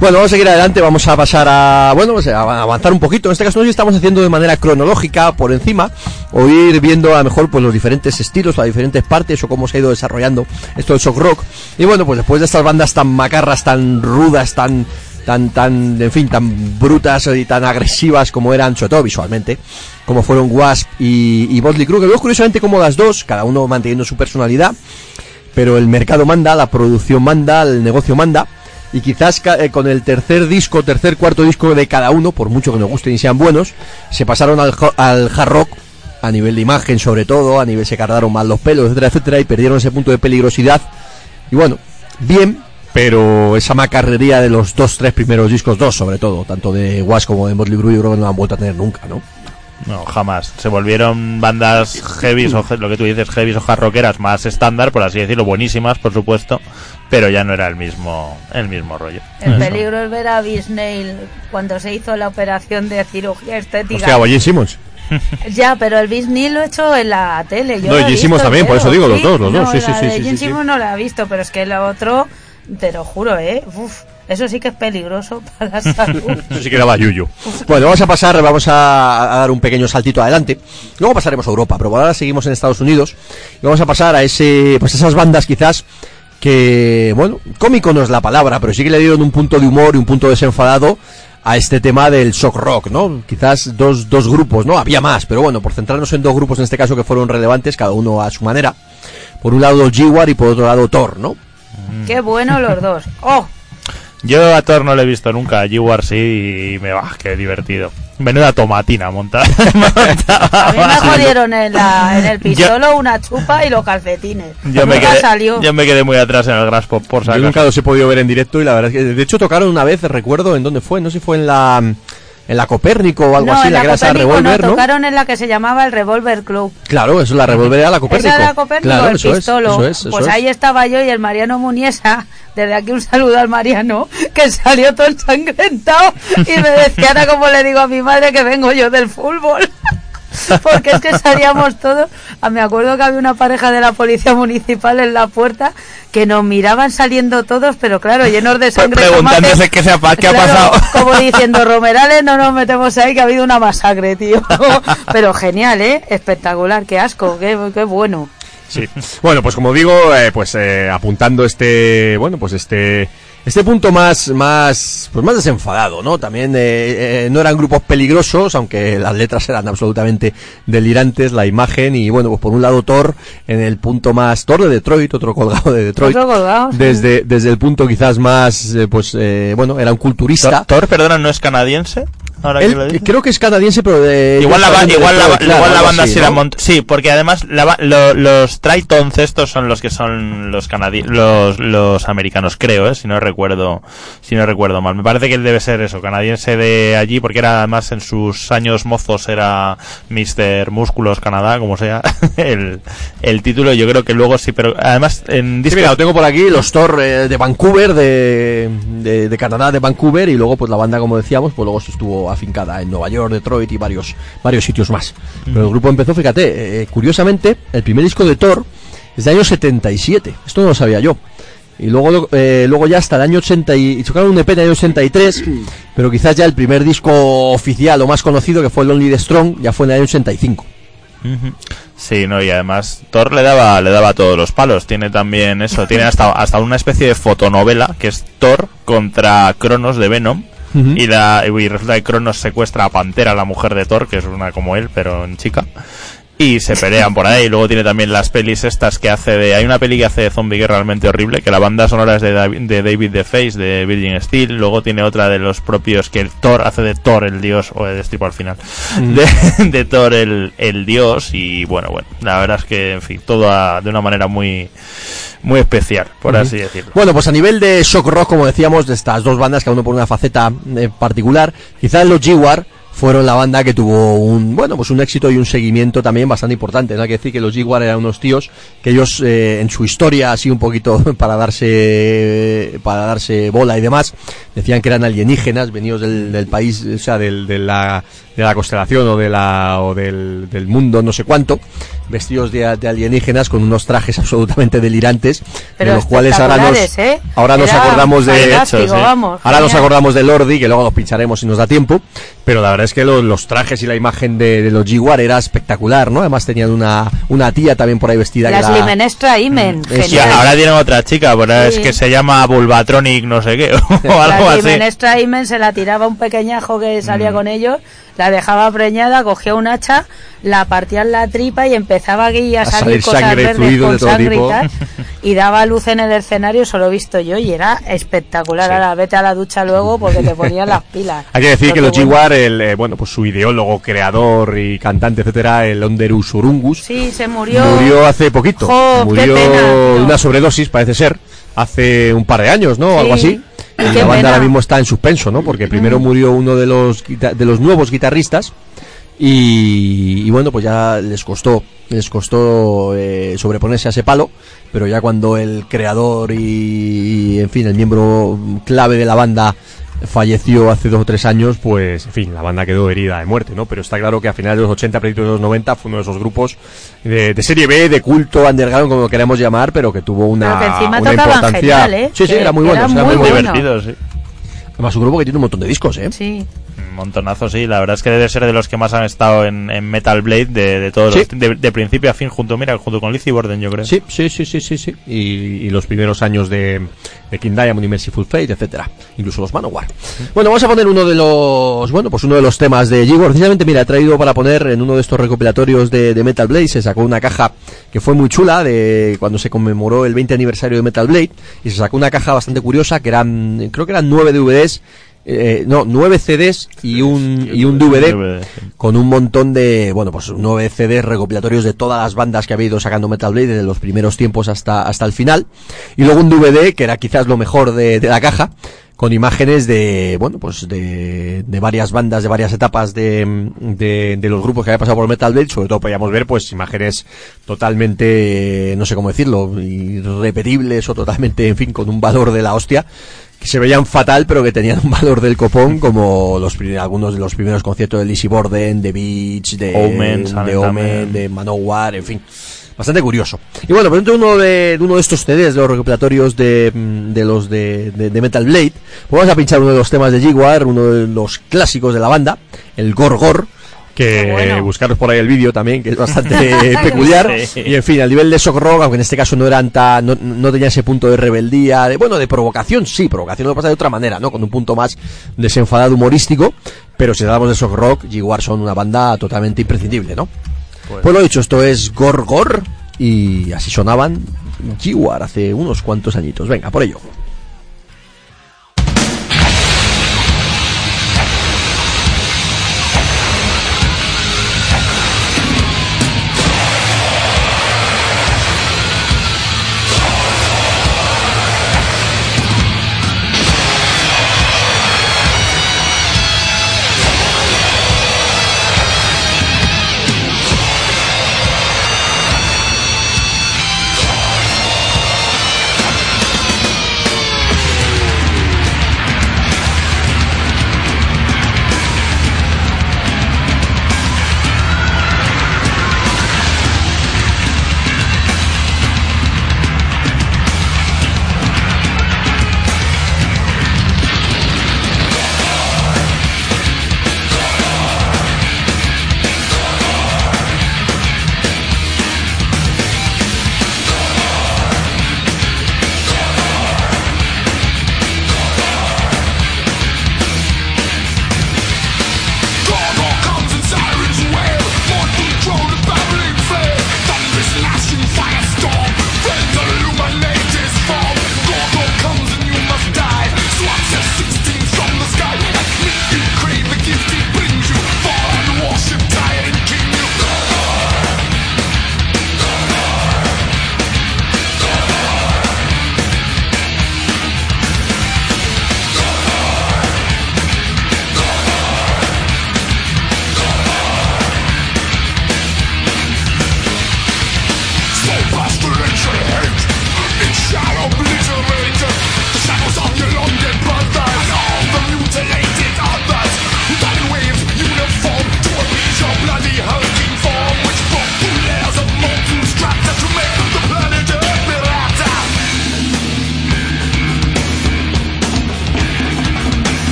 Bueno, vamos a seguir adelante, vamos a pasar a, bueno, pues a avanzar un poquito. En este caso no sé si estamos haciendo de manera cronológica por encima o ir viendo a lo mejor pues los diferentes estilos, las diferentes partes o cómo se ha ido desarrollando esto del shock rock. Y bueno, pues después de estas bandas tan macarras, tan rudas, tan tan tan en fin tan brutas y tan agresivas como eran sobre todo visualmente como fueron Wasp y, y Motley Crue que veo curiosamente como las dos cada uno manteniendo su personalidad pero el mercado manda la producción manda el negocio manda y quizás eh, con el tercer disco tercer cuarto disco de cada uno por mucho que nos gusten y sean buenos se pasaron al, al hard rock a nivel de imagen sobre todo a nivel se cargaron mal los pelos etcétera etcétera y perdieron ese punto de peligrosidad y bueno, bien, pero esa macarrería de los dos, tres primeros discos, dos sobre todo, tanto de Was como de Motley Crue, yo creo que no la han vuelto a tener nunca, ¿no? No, jamás. Se volvieron bandas heavies, o lo que tú dices, heavies o hard rockeras más estándar, por así decirlo, buenísimas, por supuesto, pero ya no era el mismo, el mismo rollo. El peligro es ver a Bisnail cuando se hizo la operación de cirugía estética. Hostia, Simmons. Ya, pero el Bisnail lo he hecho en la tele. Yo No, lo y también, por eso entero, digo, los dos, los dos, No, sí, sí, la sí, de sí, sí, no la he visto, pero es que el otro, te lo juro, ¿eh? Uf, eso sí que es peligroso para la salud. Eso sí que daba yuyu. Bueno, vamos a pasar, vamos a, a dar un pequeño saltito adelante. Luego pasaremos a Europa, pero ahora seguimos en Estados Unidos. Y vamos a pasar a ese, pues esas bandas quizás que, bueno, cómico no es la palabra, pero sí que le dieron un punto de humor y un punto desenfadado a este tema del shock rock, ¿no? Quizás dos, dos grupos, ¿no? Había más, pero bueno, por centrarnos en dos grupos en este caso que fueron relevantes, cada uno a su manera. Por un lado G-War y por otro lado Thor, ¿no? Qué bueno los dos. ¡Oh! Yo a Thor no lo he visto nunca, a G-War sí, y me va, qué divertido. Menuda tomatina montada. A mí me jodieron en, la, en el pistolo una chupa y los calcetines. Yo me, Nunca quedé, salió. yo me quedé muy atrás en el Graspo, por si Yo nunca los he podido ver en directo y la verdad es que de hecho tocaron una vez, recuerdo en dónde fue, no sé si fue en la en la Copérnico o algo no, así, en la la que era Revolver, no, ¿no? tocaron en la que se llamaba el Revolver Club. Claro, eso la Revolver era la Copérnico. Esa era la Copérnico, claro, el eso es, pistolo. eso es, eso pues es. ahí estaba yo y el Mariano Muniesa, desde aquí un saludo al Mariano, que salió todo ensangrentado y me decía, ahora como le digo a mi madre que vengo yo del fútbol. Porque es que salíamos todos. Ah, Me acuerdo que había una pareja de la policía municipal en la puerta que nos miraban saliendo todos, pero claro, llenos de sangre. preguntándose tomates. qué se ha qué ha pasado. Como diciendo, Romerales, no nos metemos ahí, que ha habido una masacre, tío. Pero genial, ¿eh? Espectacular, qué asco, qué, qué bueno. Sí. Bueno, pues como digo, eh, pues eh, apuntando este, bueno, pues este este punto más más pues más desenfadado, ¿no? También eh, eh, no eran grupos peligrosos, aunque las letras eran absolutamente delirantes, la imagen y bueno, pues por un lado Thor en el punto más Thor de Detroit, otro colgado de Detroit. Otro colgado, sí. Desde desde el punto quizás más eh, pues eh, bueno, era un culturista. Thor, Thor, perdona, ¿no es canadiense? Ahora que Él, lo dices. creo que es canadiense, pero de Igual la, ba- igual la, Detroit, claro, igual la algo banda así, sí porque además la ba- lo- los Tritons estos son los que son los los, los americanos, creo, ¿eh? si no recuerdo si no recuerdo mal. Me parece que él debe ser eso, canadiense de allí, porque era además en sus años mozos era Mr. Músculos Canadá, como sea el, el título. Yo creo que luego sí, pero además en Sí, discos- mira, lo tengo por aquí, los Thor eh, de Vancouver, de, de, de Canadá, de Vancouver, y luego pues la banda, como decíamos, pues luego se estuvo afincada en Nueva York, Detroit y varios, varios sitios más. Pero el grupo empezó, fíjate, eh, curiosamente, el primer disco de Thor es de año 77, esto no lo sabía yo. Y luego, eh, luego ya hasta el año 80 y, y tocaron un EP de año 83, pero quizás ya el primer disco oficial o más conocido, que fue Lonely the Strong, ya fue en el año 85. Ujú. Sí, no, y además Thor le daba, le daba todos los palos. Tiene también eso, tiene hasta, hasta una especie de fotonovela que es Thor contra Cronos de Venom. Y, la, y resulta que Cronos secuestra a Pantera, la mujer de Thor, que es una como él, pero en chica. Y se pelean por ahí. Luego tiene también las pelis estas que hace de... Hay una peli que hace de zombie que es realmente horrible, que la banda sonora es de, Davi- de David the Face, de Virgin Steel. Luego tiene otra de los propios que el Thor hace de Thor el dios, o de tipo al final, de, de Thor el, el dios. Y bueno, bueno, la verdad es que, en fin, todo a- de una manera muy, muy especial, por así decirlo. Bueno, pues a nivel de shock rock, como decíamos, de estas dos bandas, cada uno por una faceta eh, particular, quizás los G-War fueron la banda que tuvo un, bueno, pues un éxito y un seguimiento también bastante importante. No hay que decir que los G-War eran unos tíos que ellos, eh, en su historia, así un poquito para darse, para darse bola y demás, decían que eran alienígenas, venidos del, del país, o sea, del, de la, de la constelación o de la, o del, del mundo, no sé cuánto, vestidos de, de alienígenas con unos trajes absolutamente delirantes, Pero de los cuales ahora nos, ¿eh? ahora nos acordamos de, sí. vamos, ahora nos acordamos de Lordi, que luego los pincharemos si nos da tiempo, pero la verdad es que lo- los trajes y la imagen de, de los Jaguar era espectacular, ¿no? Además tenían una, una tía también por ahí vestida. Las era- Limenestra Imen. Y genial. ahora tienen otra chica, Sí. es que se llama Bulbatronic no sé qué, o algo La así. Limenestra Imen se la tiraba un pequeñajo que salía Mm. con ellos, la dejaba preñada, cogía un hacha, la partía en la tripa y empezaba aquí a, A salir, salir cosas sangre, verdes con sangre tipo. y tal. Y daba luz en el escenario, eso lo he visto yo y era espectacular. Ahora vete a la ducha luego porque te ponían las pilas. Hay que decir que los. Jaguar, el, eh, bueno, pues su ideólogo, creador y cantante, etcétera, el Onderus Urungus, Sí, se murió. murió hace poquito. Jo, murió pena, una sobredosis, parece ser, hace un par de años, ¿no? Sí, algo así. Y qué la banda ahora mismo está en suspenso, ¿no? Porque primero murió uno de los de los nuevos guitarristas y, y bueno, pues ya les costó les costó eh, sobreponerse a ese palo, pero ya cuando el creador y, y, en fin, el miembro clave de la banda falleció hace dos o tres años, pues, en fin, la banda quedó herida de muerte, ¿no? Pero está claro que a finales de los 80, principios de los 90 fue uno de esos grupos de, de serie B, de culto, underground, como lo queramos llamar, pero que tuvo una, Pero que encima una importancia. genial, ¿eh? Sí, sí, Que era muy bueno, era muy muy bueno. bueno. Divertido, sí. Además, un grupo que tiene un montón de discos, ¿eh? Sí. Montonazo, sí. La verdad es que debe ser de los que más han estado en, en Metal Blade de, de todos Sí. los- de, de principio a fin, junto, mira, junto con Lizzie Borden, yo creo. Sí, sí, sí, sí, sí, sí. Y, y los primeros años de, de King Diamond y Merciful Fate, etcétera. Incluso los Manowar. Bueno, vamos a poner uno de los, bueno, pues uno de los temas de Gigor. Precisamente, mira, he traído para poner en uno de estos recopilatorios de, de Metal Blade, se sacó una caja que fue muy chula de cuando se conmemoró el 20 aniversario de Metal Blade y se sacó una caja bastante curiosa que eran, creo que eran nueve DVDs, eh, no, nueve CDs y un, y un DVD con un montón de, bueno, pues nueve CDs recopilatorios de todas las bandas que había ido sacando Metal Blade desde los primeros tiempos hasta, hasta el final. Y luego un DVD, que era quizás lo mejor de, de la caja, con imágenes de, bueno, pues de, de varias bandas, de varias etapas de, de, de los grupos que había pasado por Metal Blade. Sobre todo podíamos ver, pues, imágenes totalmente, no sé cómo decirlo, irrepetibles o totalmente, en fin, con un valor de la hostia que se veían fatal pero que tenían un valor del copón como los algunos de los primeros conciertos de Lizzy Borden, de Beach, de Omen, de. Omen, de Manowar, en fin. Bastante curioso. Y bueno, por dentro de uno de, uno de estos CDs, de los recopilatorios de, mm, de los de, de- de Metal Blade, pues vamos a pinchar uno de los temas de Jaguar, uno de los clásicos de la banda, el Gorgor, que bueno. buscaros por ahí el vídeo también, que es bastante peculiar. Sí. Y en fin, al nivel de shock rock, aunque en este caso no eran tan, no, no tenía ese punto de rebeldía, de, bueno, de provocación, sí, provocación lo pasa de otra manera, ¿no? Con un punto más desenfadado humorístico, pero si hablamos de shock rock, Jaguar son una banda totalmente imprescindible, ¿no? Pues, lo dicho, esto es Gorgor y así sonaban Jaguar hace unos cuantos añitos. Venga, por ello.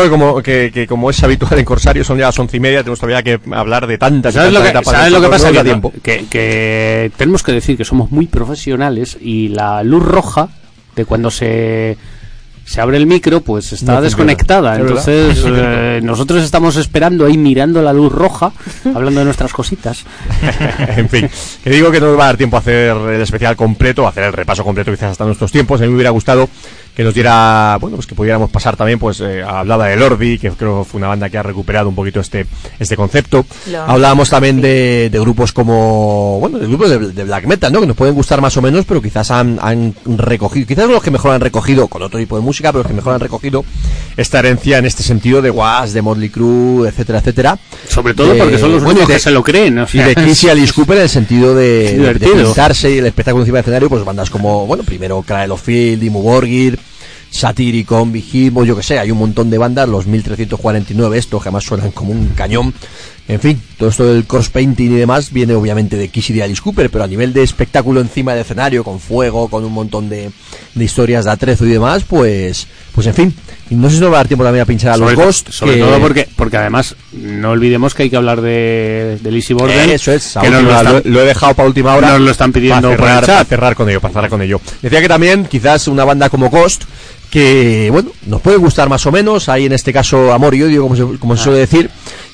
Viendo que como, que, que como es habitual en Corsario, son ya las once y media, tenemos todavía que hablar de tantas ¿Sabes lo tantas que, etapas ¿sabes lo que pasa? no Que, tiempo. que, que tenemos que decir que somos muy profesionales y la luz roja de cuando se, se abre el micro pues está No desconectada. Es. Entonces eh, nosotros estamos esperando ahí mirando la luz roja, hablando de nuestras cositas. en fin, que digo que no nos va a dar tiempo a hacer el especial completo, a hacer el repaso completo quizás hasta nuestros tiempos. A mí me hubiera gustado que nos diera, bueno, pues que pudiéramos pasar también, pues eh, hablaba de Lordi, que creo que fue una banda que ha recuperado un poquito este, este concepto. Hablábamos también de, de grupos como, bueno, de grupos de, de black metal, ¿no? Que nos pueden gustar más o menos, pero quizás han, han recogido, quizás los que mejor han recogido, con otro tipo de música, pero los que mejor han recogido esta herencia en este sentido de Was, de Motley Crue, etcétera, etcétera. Sobre todo De- porque son los bueno, únicos y de- que se lo creen. o y sea, de Kiss y Alice Cooper en el sentido de, de, de Divertido. pintarse y el espectáculo encima del escenario, pues bandas como, bueno, primero Cradle of Field, Dimmu Borgir, Satyricon, Behemoth, yo que sé, hay un montón de bandas, los 1349 estos, que además suenan como un cañón. En fin, todo esto del cross painting y demás viene obviamente de Kiss y de Alice Cooper, pero a nivel de espectáculo encima del escenario, con fuego, con un montón de, de historias de atrezo y demás, pues, pues en fin. No sé si nos va a dar tiempo también a pinchar a los sobre Ghost. sobre que- todo porque, porque además no olvidemos que hay que hablar de, de Lizzy Borden. Eso es, que última lo están- he dejado para última hora. Nos lo están pidiendo para cerrar, para cerrar con ello, para cerrar con ello. Decía que también quizás una banda como Ghost, que bueno, nos puede gustar más o menos, hay en este caso amor y odio, como se, como se suele decir,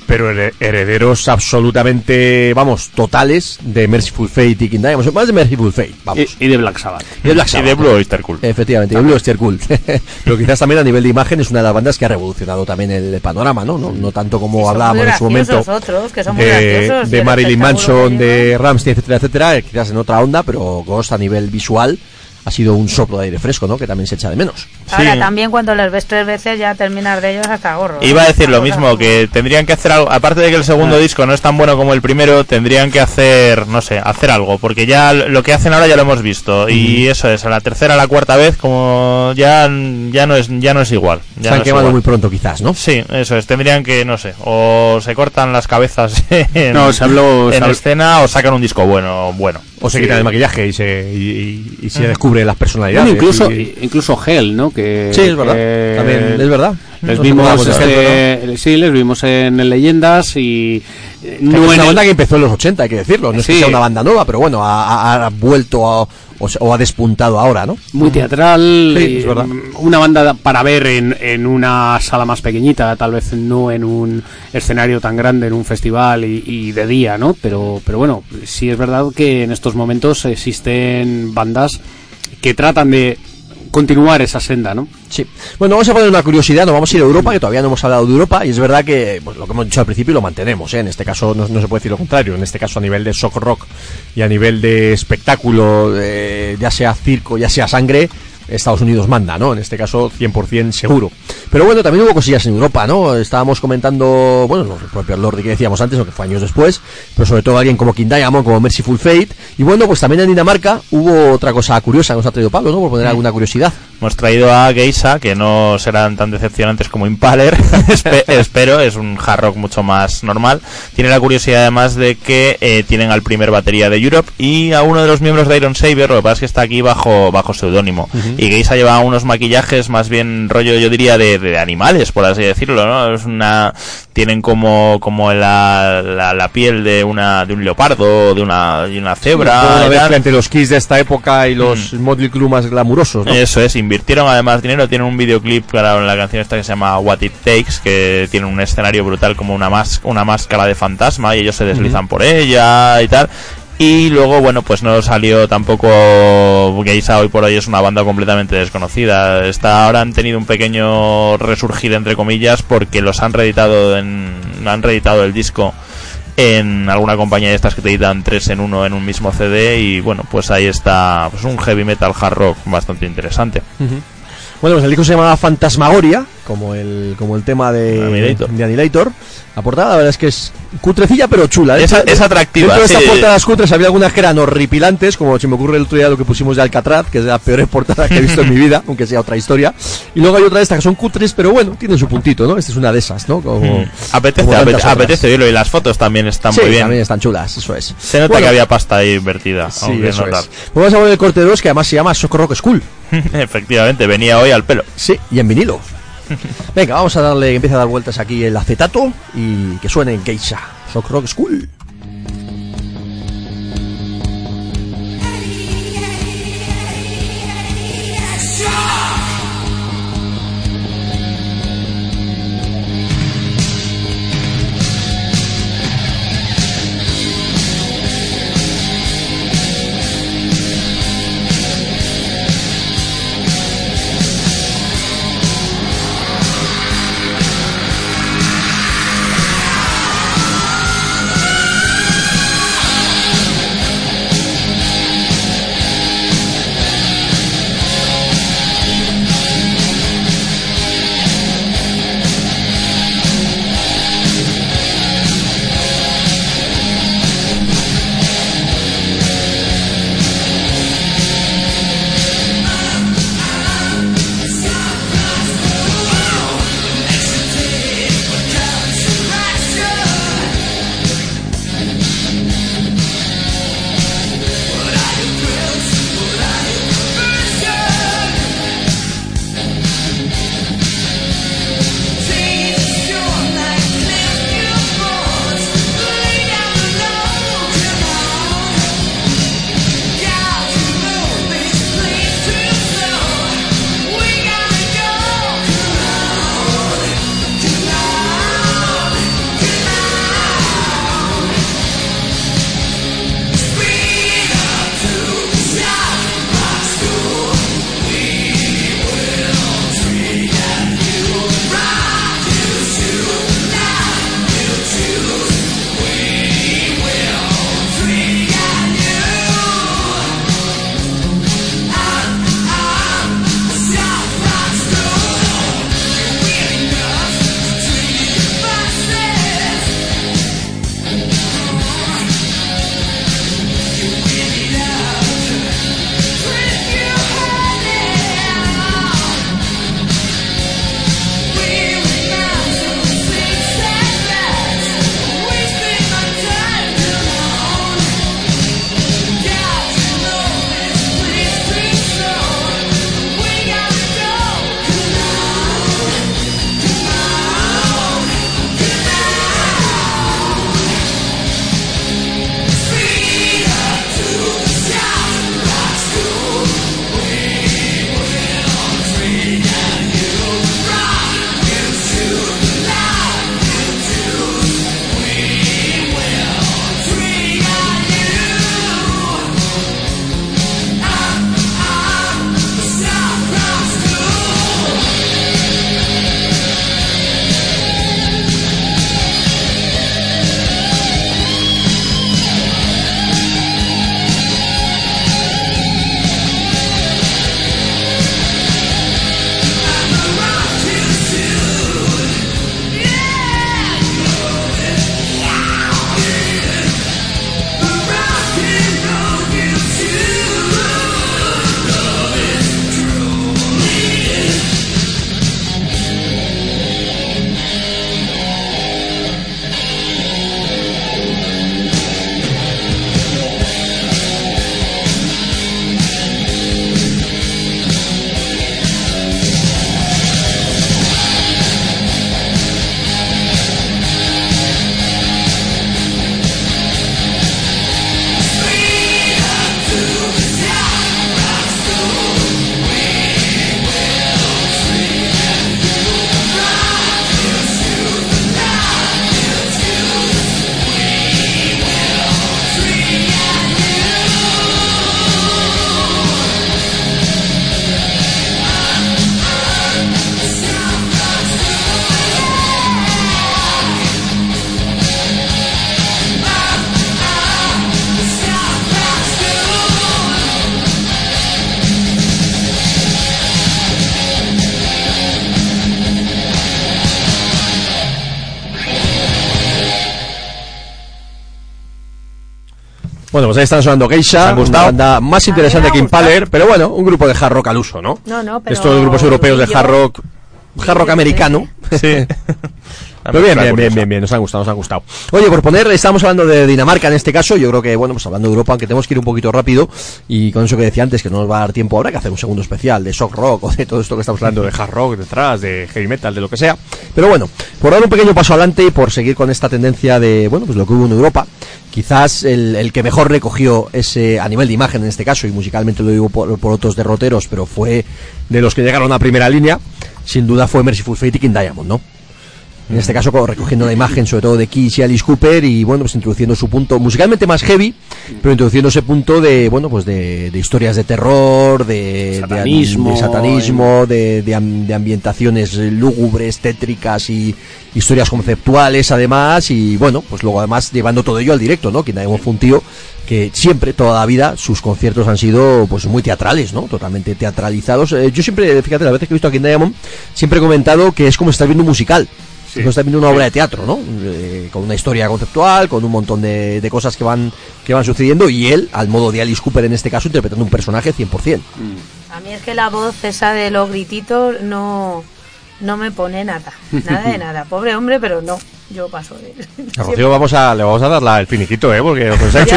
pero here- herederos absolutamente, vamos, totales de Merciful Fate y King Diamond, más de Merciful Fate, vamos. y, y de Black Sabbath. Y de Black Y Sabbath. de Blue Oyster Cult. Efectivamente, y Blue Oyster Cult. Pero quizás también a nivel de imagen es una de las bandas que ha revolucionado también el panorama, ¿no? No, no tanto como hablábamos en su momento otros, que son muy de, de Marilyn Manson, de. Ramstein, etcétera, etcétera, eh, quizás en otra onda, pero Ghost a nivel visual ha sido un soplo de aire fresco, ¿no? Que también se echa de menos. Ahora Sí. también cuando les ves tres veces ya terminas de ellos hasta gorro. ¿no? Iba a decir lo mismo, que tendrían que hacer algo, aparte de que el segundo disco no es tan bueno como el primero, tendrían que hacer, no sé, hacer algo, porque ya lo que hacen ahora ya lo hemos visto, y eso es, a la tercera, a la cuarta vez, como ya, ya no es, ya no es igual. Ya se no han es quemado muy pronto, quizás, ¿no? Sí, eso es, tendrían que, no sé, o se cortan las cabezas en, No, se habló- se en habló- escena o sacan un disco bueno, bueno. O se Sí. quitan el maquillaje y se, y, y- y se descubre las personalidades. Bueno, incluso, y- incluso Hell, ¿no? Que, Sí, es verdad. que- También es verdad. Les No vimos, este, sí, les vimos en, Leyendas y eh, ¿no? no es una el- banda que empezó en los 80, hay que decirlo. No es que sea una banda nueva, pero bueno, ha, ha- ha vuelto a- o, ha despuntado ahora, ¿no? muy teatral, Sí, y, es verdad. una banda para ver en, en una sala más pequeñita, tal vez no en un escenario tan grande, en un festival y, y de día, ¿no? Pero, pero bueno, sí es verdad que en estos momentos existen bandas que tratan de continuar esa senda, ¿no? Sí. Bueno, vamos a poner una curiosidad, nos vamos a ir a Europa, que todavía no hemos hablado de Europa, y es verdad que pues, lo que hemos dicho al principio lo mantenemos, ¿eh? en este caso no, no se puede decir lo contrario, en este caso a nivel de shock rock y a nivel de espectáculo, eh, ya sea circo, ya sea sangre, Estados Unidos manda, ¿no? En este caso 100% seguro. Pero bueno, también hubo cosillas en Europa, ¿no? Estábamos comentando, bueno, los propios Lordi que decíamos antes, aunque fue años después, pero sobre todo alguien como King Diamond, como Merciful Fate, y bueno, pues también en Dinamarca hubo otra cosa curiosa nos ha traído Pablo, ¿no? Por poner alguna curiosidad. Hemos traído a Geisa, que no serán tan decepcionantes como Impaler, espe- espero, es un hard rock mucho más normal. Tiene la curiosidad además de que eh, tienen al primer batería de Europe y a uno de los miembros de Iron Saber, lo que pasa es que está aquí bajo, bajo seudónimo. Y Geisa lleva unos maquillajes más bien rollo, yo diría, de, de animales, por así decirlo, ¿no? Es una, tienen como, como la, la, la piel de una, de un leopardo, de una, de una cebra. Una entre los Kiss de esta época y los Motley Crue más glamurosos, ¿no? Eso es, invirtieron además dinero, tienen un videoclip para la canción esta que se llama What It Takes, que tiene un escenario brutal como una, más, una máscara de fantasma y ellos se deslizan por ella y tal. Y luego, bueno, pues no salió tampoco Geisa hoy por hoy es una banda completamente desconocida. Está, ahora han tenido un pequeño resurgir entre comillas porque los han reeditado en, han reeditado el disco en alguna compañía de estas que te editan tres en uno en un mismo CD y bueno, pues ahí está pues un heavy metal hard rock bastante interesante. Bueno, pues el disco se llamaba Fantasmagoria como el, como el tema de Annihilator. de Annihilator. La portada, la verdad es que es cutrecilla, pero chula. Es- es atractiva, Dentro de sí. estas portadas cutres había algunas que eran horripilantes, como se me ocurre el otro día lo que pusimos de Alcatraz, que es la peor portada que he visto en mi vida, aunque sea otra historia. Y luego hay otra de estas que son cutres, pero bueno, tienen su puntito, ¿no? Esta es una de esas, ¿no? Como, Mm. Apetece, como apete- apetece verlo y las fotos también están Sí, muy bien. también están chulas, eso es. Se nota Bueno, que había pasta ahí invertida. Sí, eso notar. es. Pues vamos a ver el corte 2, que además se llama Rock School. Efectivamente, venía hoy al pelo. Sí, y en vinilo. Venga, vamos a darle, que empiece a dar vueltas aquí el acetato y que suene en Geisha. Shock Rock School. Bueno, pues ahí están sonando Geisha, han gustado? una banda más interesante que. Impaler, pero bueno, un grupo de hard rock al uso, ¿no? No, no, pero Estos grupos europeos de hard rock, hard rock Sí, americano. Sí. Pero bien, bien, bien, bien, bien, nos han gustado, nos han gustado. Oye, por poner, estamos hablando de Dinamarca en este caso, yo creo que, bueno, pues hablando de Europa, aunque tenemos que ir un poquito rápido, y con eso que decía antes, que no nos va a dar tiempo ahora, que hacer un segundo especial de shock rock o de todo esto que estamos hablando de hard rock detrás, de heavy metal, de lo que sea. Pero bueno, por dar un pequeño paso adelante y por seguir con esta tendencia de, bueno, pues lo que hubo en Europa, quizás el, el que mejor recogió ese, a nivel de imagen en este caso, y musicalmente lo digo por, por otros derroteros, pero fue de los que llegaron a primera línea, sin duda fue Merciful Fate y King Diamond, ¿no? En este caso recogiendo la imagen sobre todo de Kiss y Alice Cooper y bueno pues introduciendo su punto musicalmente más heavy pero introduciendo ese punto de bueno pues de, de historias de terror de Satanismo, de, de satanismo de, de am- de ambientaciones lúgubres tétricas y historias conceptuales además y bueno pues luego además llevando todo ello al directo no Diamond fue un tío que siempre toda la vida sus conciertos han sido pues muy teatrales no totalmente teatralizados. Eh, yo siempre fíjate las veces que he visto a King Diamond siempre he comentado que es como estar viendo un musical Sí. Como estar viendo una obra de teatro, ¿no? Eh, con una historia conceptual, con un montón de, de cosas que van que van sucediendo y él, al modo de Alice Cooper en este caso, interpretando un personaje 100%. A mí es que la voz esa de los grititos no, no me pone nada. Nada de nada. Pobre hombre, pero no. Yo paso de él. A Rocío vamos a, le vamos a dar la- el finiquito, ¿eh? Porque lo que nos ha hecho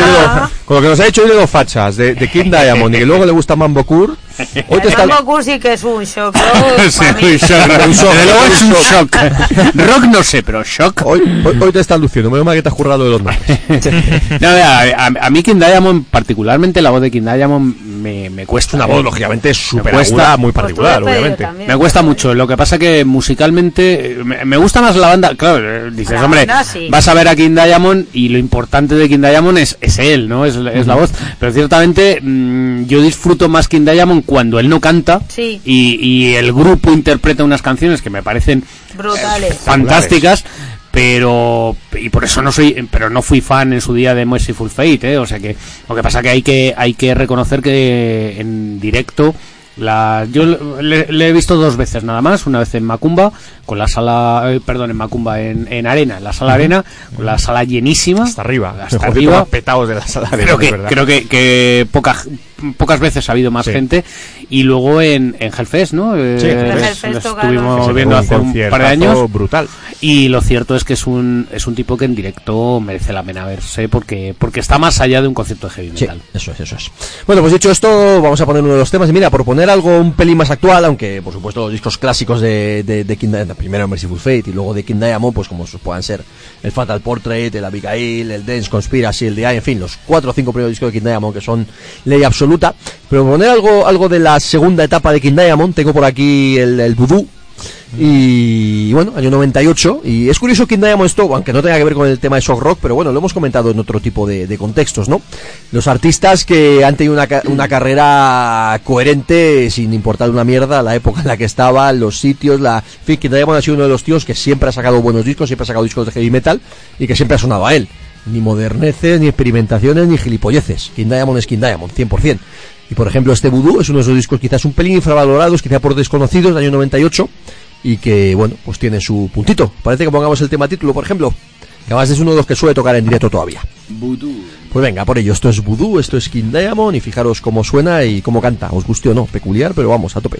con lo que nos ha hecho hoy de dos fachas, de, de King Diamond y que luego le gusta Mambo Kur, hoy te está... El Mambo sí que es un shock. ¿no? Sí, un shock. Un shock, es un shock. Rock no sé, pero shock. Hoy, hoy, hoy te estás luciendo, menos mal que te has currado de los. No, a, a- a mí King Diamond, particularmente la voz de King Diamond, me, me cuesta. Una voz, lógicamente, súper cuesta. aguda, muy Pues particular, pedido obviamente. también. Me cuesta mucho. Lo que pasa que musicalmente eh, me, me gusta más la banda. Claro, eh, dices, La hombre, banda sí. vas a ver a King Diamond y lo importante de King Diamond es, es él, ¿no? Es, es la voz. Pero ciertamente mm, yo disfruto más King Diamond cuando él no canta Sí. y, y el grupo interpreta unas canciones que me parecen Brutales. fantásticas pero y por eso no soy pero no fui fan en su día de Merciful Fate ¿eh? o sea que lo que pasa que hay que hay que reconocer que en directo la, yo le, le he visto dos veces nada más, una vez en Macumba, con la sala, eh, perdón, en Macumba, en, en Arena, en la sala Arena, con la sala llenísima. Hasta arriba. Hasta arriba. petados de la sala de Creo que, creo que, que poca- pocas veces ha habido más Sí. gente. Y luego en, en Hellfest, ¿no? Eh, Sí, Hellfest. Hellfest estuvimos viendo Un hace un par de años. brutal. Y lo cierto es que es un, es un tipo que en directo merece la pena verse porque, porque está más allá de un concepto de heavy Sí, metal. eso es, eso es. Bueno, pues dicho esto, vamos a poner uno de los temas. Y mira, por poner algo un pelín más actual, aunque por supuesto los discos clásicos de, de, King Diamond, primero Merciful Fate y luego de King Diamond, pues como puedan ser el Fatal Portrait, el Abigail, el Dance Conspiracy, el The Eye, en fin, los cuatro o cinco primeros discos de King Diamond que son ley absoluta. Pero poner algo, algo de la segunda etapa de King Diamond, tengo por aquí el, el Voodoo. Y bueno, año 98. Y es curioso King Diamond esto, aunque no tenga que ver con el tema de shock rock, pero bueno, lo hemos comentado en otro tipo de, contextos, ¿no? Los artistas que han tenido una, una carrera coherente, sin importar una mierda, la época en la que estaba, los sitios, la. En fin, King Diamond ha sido uno de los tíos que siempre ha sacado buenos discos, siempre ha sacado discos de heavy metal y que siempre ha sonado a él. Ni moderneces, ni experimentaciones, ni gilipolleces. King Diamond es King Diamond, 100%. Y por ejemplo, este Voodoo es uno de esos discos quizás un pelín infravalorados, quizá por desconocidos, del año 98 y que, bueno, pues tiene su puntito. Parece que pongamos el tema título, por ejemplo, que además es uno de los que suele tocar en directo todavía. Pues venga, por ello, esto es Voodoo, esto es King Diamond y fijaros cómo suena y cómo canta, os guste o no, peculiar, pero vamos, a tope.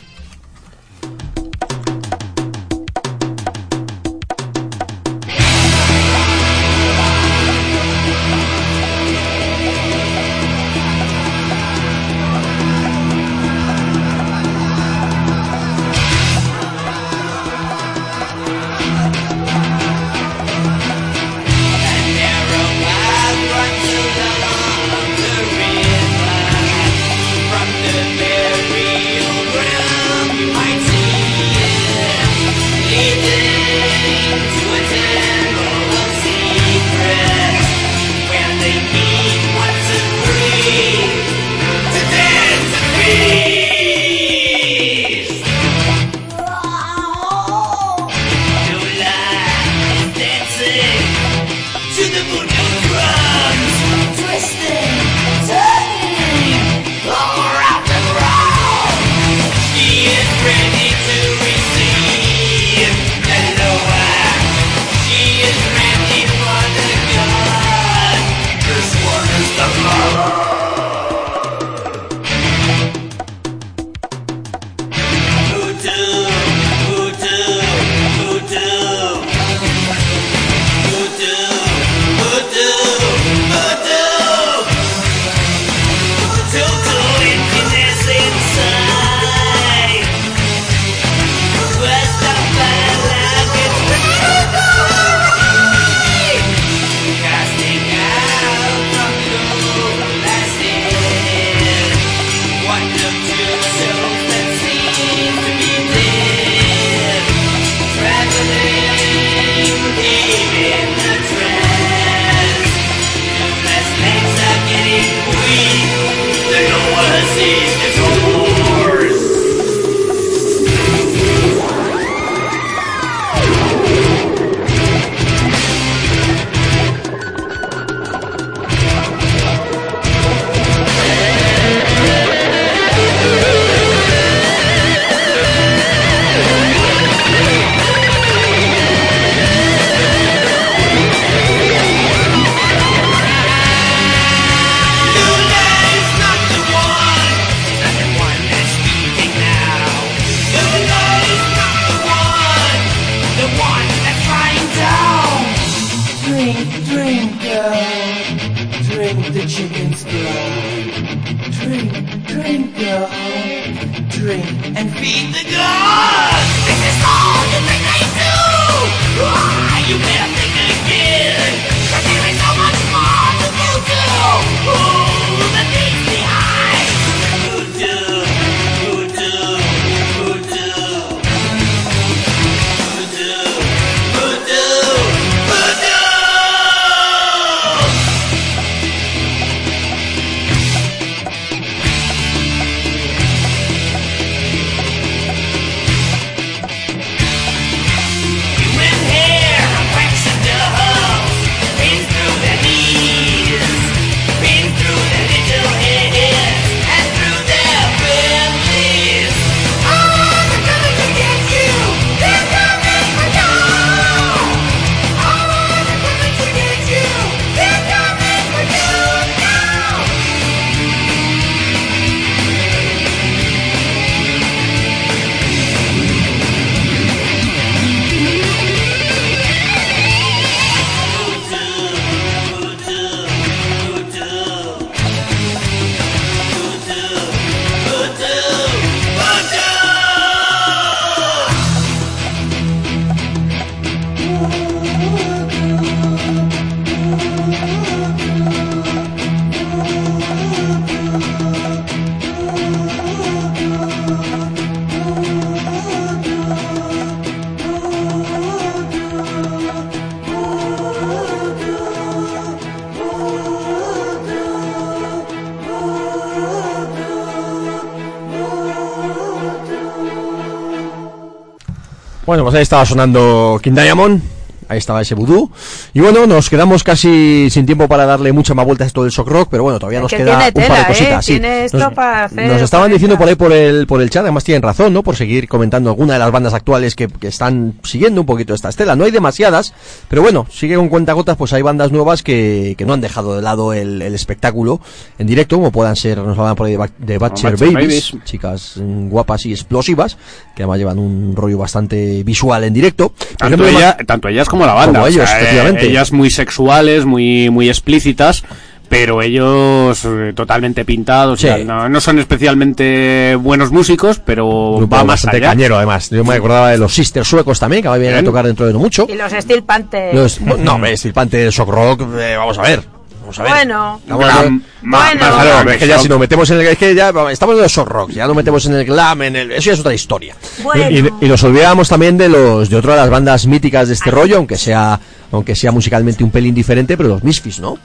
Ahí estaba sonando King Diamond. Ahí estaba ese vudú. Y bueno, nos quedamos casi sin tiempo para darle mucha más vuelta a esto del shock rock, pero bueno, todavía nos que queda tiene un par de cositas. ¿eh? sí. Tiene esto nos, para hacer nos estaban diciendo por ahí por el, por el chat, además tienen razón, ¿no? Por seguir comentando alguna de las bandas actuales que, que están siguiendo un poquito esta estela. No hay demasiadas, pero bueno, sigue con cuentagotas, pues hay bandas nuevas que, que no han dejado de lado el, el espectáculo en directo, como puedan ser, nos hablan por ahí de, Ba- de Butcher Butcher Babies, Babies. chicas guapas y explosivas, que además llevan un rollo bastante visual en directo. Por Tanto, ejemplo, ella- tanto ellas como la banda. Como sea, eh, efectivamente. Ellas muy sexuales, muy, muy explícitas. Pero ellos eh, totalmente pintados, Sí. o sea, no, no son especialmente buenos músicos, pero grupo va más allá. cañero además. Yo me acordaba de los Sisters suecos también, que vienen a tocar dentro de no mucho. Y los Steel Panther. Los- no, hombre, estilpante de shock rock, eh, vamos a ver. Vamos a ver. Bueno. Vamos a ver. Glam, ma- Bueno. más Claro, es que ya si nos metemos en el es que ya estamos en el shock rock, ya nos metemos en el glam, en el, eso ya es otra historia. Bueno. Y, y nos olvidábamos también de los de otra de las bandas míticas de este rollo, aunque sea aunque sea musicalmente un pelín diferente, pero los Misfits, ¿no?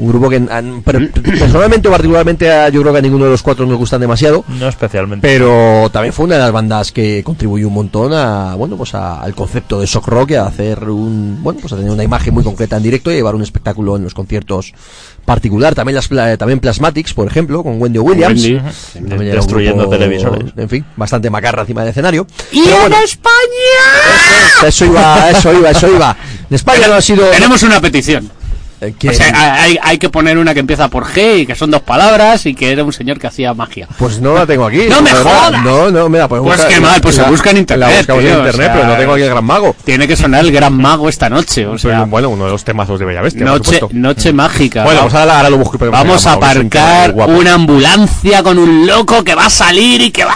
Un grupo que an- personalmente o particularmente a- yo creo que a ninguno de los cuatro nos gustan demasiado, No especialmente. pero también fue una de las bandas que contribuyó un montón a bueno pues a- al concepto de shock rock y a hacer un bueno pues a tener una imagen muy concreta en directo y llevar un espectáculo en los conciertos particular también las pla- también Plasmatics por ejemplo con Wendy Williams Wendy, Destruyendo grupo, televisores. en fin bastante macarra encima del escenario ¡Y Pero en bueno, España! eso iba eso iba eso iba en España no ha sido Tenemos una petición. Eh, O sea, hay, hay que poner una que empieza por G y que son dos palabras y que era un señor que hacía magia. pues no la tengo aquí ¡No me la verdad. jodas! no no mira pues, Pues busca- qué mal, pues se la- busca en internet, la buscamos tío, en o internet sea, pero no tengo aquí el gran mago Tiene que sonar el gran mago esta noche. O sea, Pues, bueno, uno de los temazos de Bella Bestia. por noche, supuesto. noche mágica. bueno Va- pues ahora, ahora lo busco pero Vamos a Mago, aparcar una ambulancia con un loco que va a salir y que va.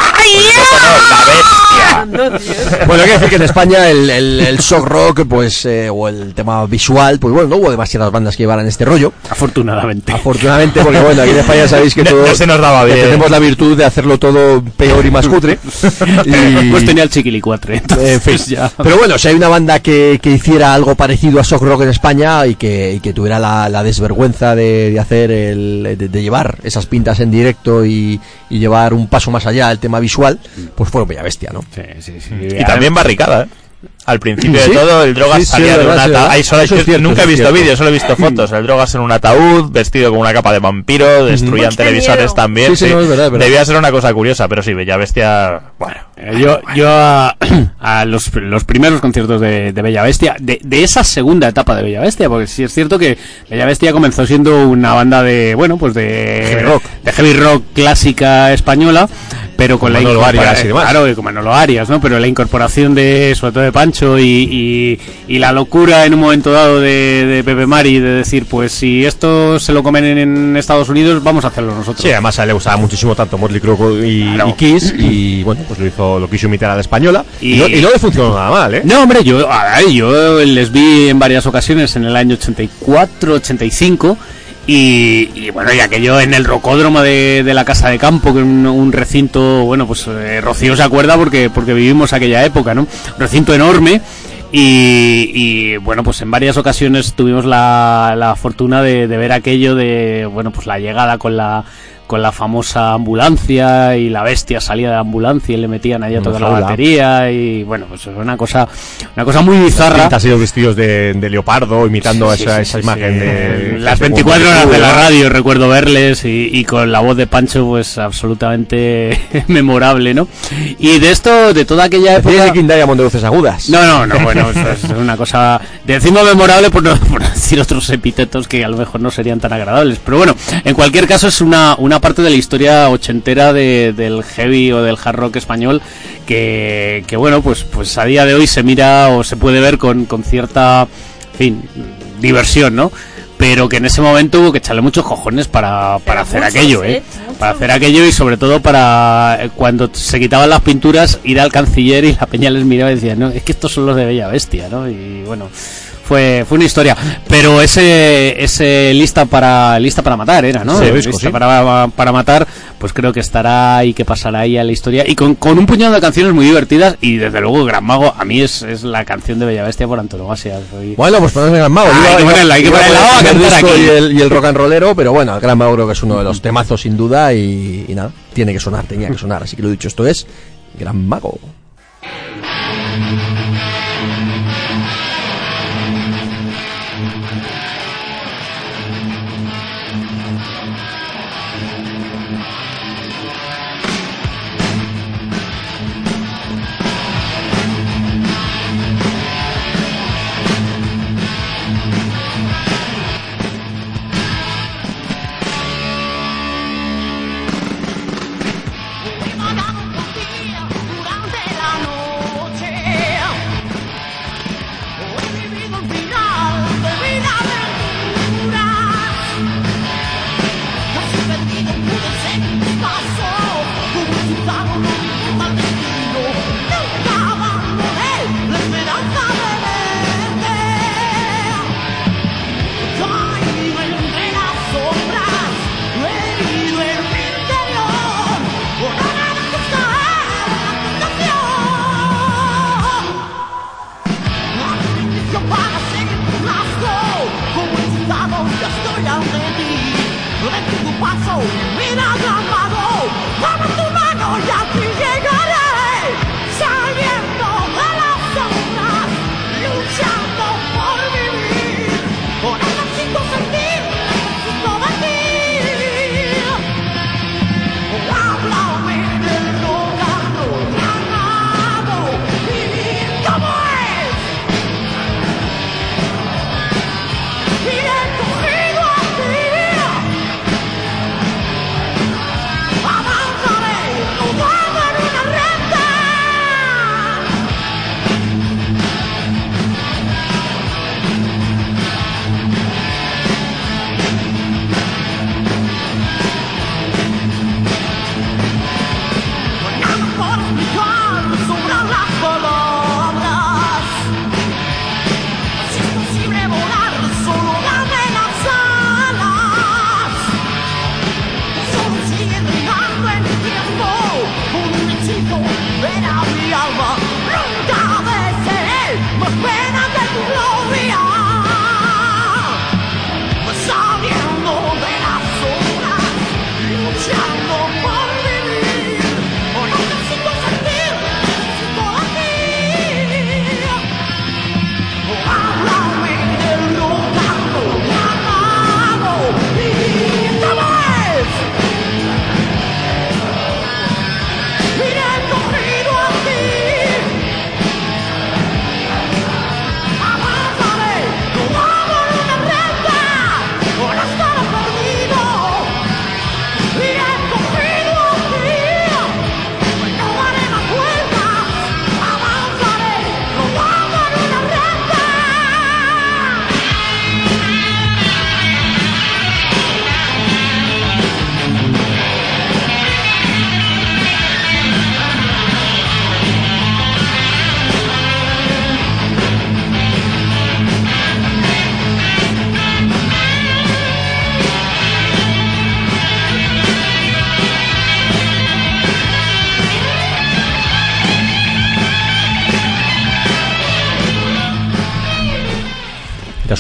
No, Dios. Bueno, hay que decir que en España el, el, el shock rock, pues, eh, o el tema visual, pues bueno, no hubo demasiadas bandas que llevaran este rollo. Afortunadamente. Afortunadamente, porque bueno, aquí en España sabéis que No- todo, no se nos daba bien. tenemos la virtud de hacerlo todo peor y más cutre. Y- Pues tenía el chiquilicuatre. en fin. Entonces ya. Pero bueno, si hay una banda que, que hiciera algo parecido a shock rock en España y que, y que tuviera la, la desvergüenza de, de hacer el, de, de llevar esas pintas en directo y, y llevar un paso más allá el tema visual, pues fueron Bella Bestia, ¿no? Sí, sí, sí. Y también barricada, ¿eh? Al principio ¿Sí? de todo, el drogas Sí, salía de un ataúd. cierto, nunca he visto vídeos, solo he visto fotos. El drogas en un ataúd, vestido con una capa de vampiro, destruían Pues televisores miedo. también. Sí, sí, no, es verdad, es verdad. Debía ser una cosa curiosa, pero sí, Bella Bestia. Bueno, Eh, Yo, yo a, a los, los primeros conciertos de, de Bella Bestia, de, de esa segunda etapa de Bella Bestia, porque sí es cierto que Bella Bestia comenzó siendo una banda de, bueno, pues de Heavy rock. de heavy rock clásica española, pero con, Con la Manolo Arias y demás. Claro, con Manolo Arias, ¿no? Pero la incorporación de, sobre todo de Pancho y, y- y la locura en un momento dado de, de Pepe Mari de decir, pues si esto se lo comen en, Estados Unidos, vamos a hacerlo nosotros. Sí, además a él le gustaba muchísimo tanto Motley Crue y, Claro. y Kiss y bueno, pues lo hizo, lo quiso imitar a la española y, no, no le funcionó nada mal, ¿eh? No, hombre, yo, a ver, yo les vi en varias ocasiones en el año 84, 85. Y, y bueno, y aquello en el rocódromo de, de la Casa de Campo, que es un, recinto, bueno, pues eh, Rocío se acuerda porque, porque vivimos aquella época, ¿no? Un recinto enorme. Y, bueno, pues en varias ocasiones tuvimos la, la fortuna de ver aquello de, bueno, pues la llegada con la con la famosa ambulancia y la bestia salía de la ambulancia y le metían ahí a toda la batería y bueno, pues es una cosa una cosa muy bizarra. Y los vestidos de, de leopardo imitando Sí, esa, sí, esa sí, imagen sí. de las de 24 Motley horas de la radio recuerdo verles y, y con la voz de Pancho pues absolutamente memorable no y de esto de toda aquella época de de voces agudas. no, no, no, bueno, eso es una cosa. Decimos memorable por no, por decir otros epítetos que a lo mejor no serían tan agradables. Pero bueno, en cualquier caso es una, una parte de la historia ochentera de- del heavy o del hard rock español que, que bueno, pues, pues a día de hoy se mira o se puede ver con, con cierta, en fin, diversión, ¿no? Pero que en ese momento hubo que echarle muchos cojones para, para hacer muchos, aquello, ¿eh? ¿eh? Muchos. Para hacer aquello y sobre todo para eh, cuando se quitaban las pinturas ir al canciller y la peña les miraba y decía, no, es que estos son los de Bella Bestia, ¿no? Y bueno, fue, fue una historia. Pero ese, ese lista para lista para matar era, ¿no? Sí, lista sí. para, para matar, pues creo que estará y que pasará ahí a la historia. Y con, con un puñado de canciones muy divertidas y desde luego Gran Mago a mí es, es la canción de Bella Bestia por antonomasia. Soy- Bueno, pues ponemos el Gran Mago. Ah, hay que ponerla, hay que ponerla poner a el primer cantar disco aquí. Y el, y el rock and rollero, pero bueno, el Gran Mago creo que es uno de los temazos sin duda y, y nada, tiene que sonar, tenía que sonar. Así que lo dicho, esto es Gran Mago.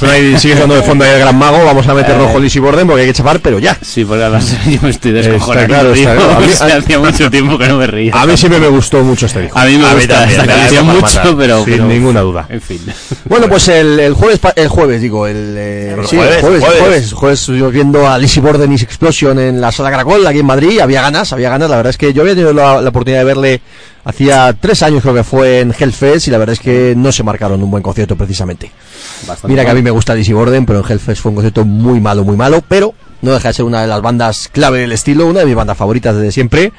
Suena y sigues dando de fondo ahí el gran mago, vamos a meter rojo Lizzy Borden porque hay que chapar, pero ya. Sí, porque además yo me estoy descojonando. Está claro, está claro. A mí- O sea, hacía mucho tiempo que no me reía. A mí siempre me gustó mucho este disco. A mí me A mí gusta también, esta mucho, matar. pero... Sin pero- ninguna duda. En fin. Bueno, pues el, el jueves, pa- el jueves digo, el, eh, sí, jueves, el jueves, jueves. jueves, jueves estuvimos viendo a Lizzy Borden y Explosion en la sala Caracol aquí en Madrid, había ganas, había ganas, la verdad es que yo había tenido la, la oportunidad de verle hacía tres años creo que fue en Hellfest y la verdad es que no se marcaron un buen concierto precisamente. Mira que a mí me gusta Lizzy Borden, pero en Hellfest fue un concierto muy malo, muy malo, pero no deja de ser una de las bandas clave del estilo, una de mis bandas favoritas desde siempre.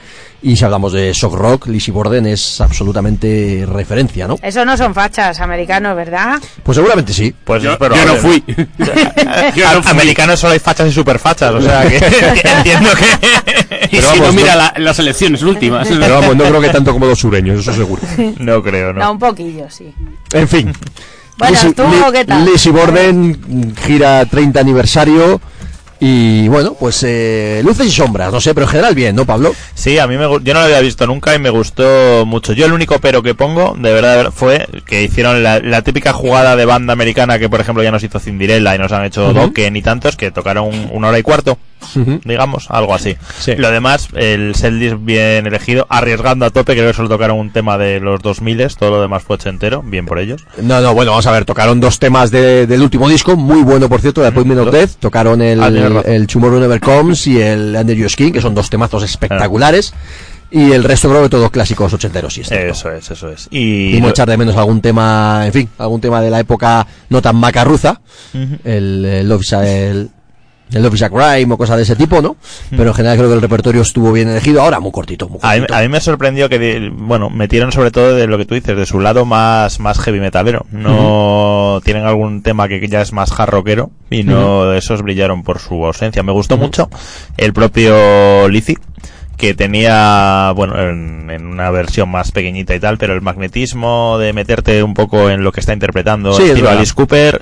Y si hablamos de shock rock, Lizzy Borden es absolutamente referencia, ¿no? Eso no son fachas americanos, ¿verdad? Pues seguramente sí. Pues Yo, no fui. Yo no fui. Americanos solo hay fachas y superfachas, o sea que entiendo que. Y Pero si no, vamos, mira no- la- las elecciones últimas. Pero vamos, no creo que tanto como los sureños, eso seguro. No creo, No, no. un poquillo, sí. En fin. Bueno, Lizzy- ¿tú Li- qué tal? Lizzy Borden gira 30 aniversario y bueno, pues eh, luces y sombras, no sé, pero en general bien, ¿no, Pablo? Sí, a mí me, yo no lo había visto nunca y me gustó mucho. Yo el único pero que pongo, de verdad, fue que hicieron la, la típica jugada de banda americana que, por ejemplo, ya nos hizo Cinderella y nos han hecho Dokken y tantos, que tocaron un- una hora y cuarto, digamos, algo así. Sí. Lo demás, el setlist bien elegido, arriesgando a tope, creo que solo tocaron un tema de los 2000, todo lo demás fue ochentero, bien por ellos. No, no, bueno, vamos a ver, tocaron dos temas de- del último disco, muy bueno por cierto, de Appointment of Death, tocaron el, Ah, el Tomorrow Never Comes y el Under Your Skin, que son dos temazos espectaculares, y el resto creo que todos clásicos ochenteros, sí, es cierto. Eso es, eso es. Y, Y lo- echar de menos algún tema, en fin, algún tema de la época no tan macarruza, Ujú. el, el a, el, el Love a Crime o cosas de ese tipo, ¿no? Pero en general creo que el repertorio estuvo bien elegido, ahora muy cortito, muy A mí, cortito. a mí me sorprendió que, bueno, metieron sobre todo de lo que tú dices, de su lado más, más heavy metalero. No tienen algún tema que ya es más hard rockero y no esos brillaron por su ausencia. Me gustó mucho el propio Lizzy que tenía, bueno, en, en una versión más pequeñita y tal, pero el magnetismo de meterte un poco en lo que está interpretando Sí, es estilo verdad. Alice Cooper,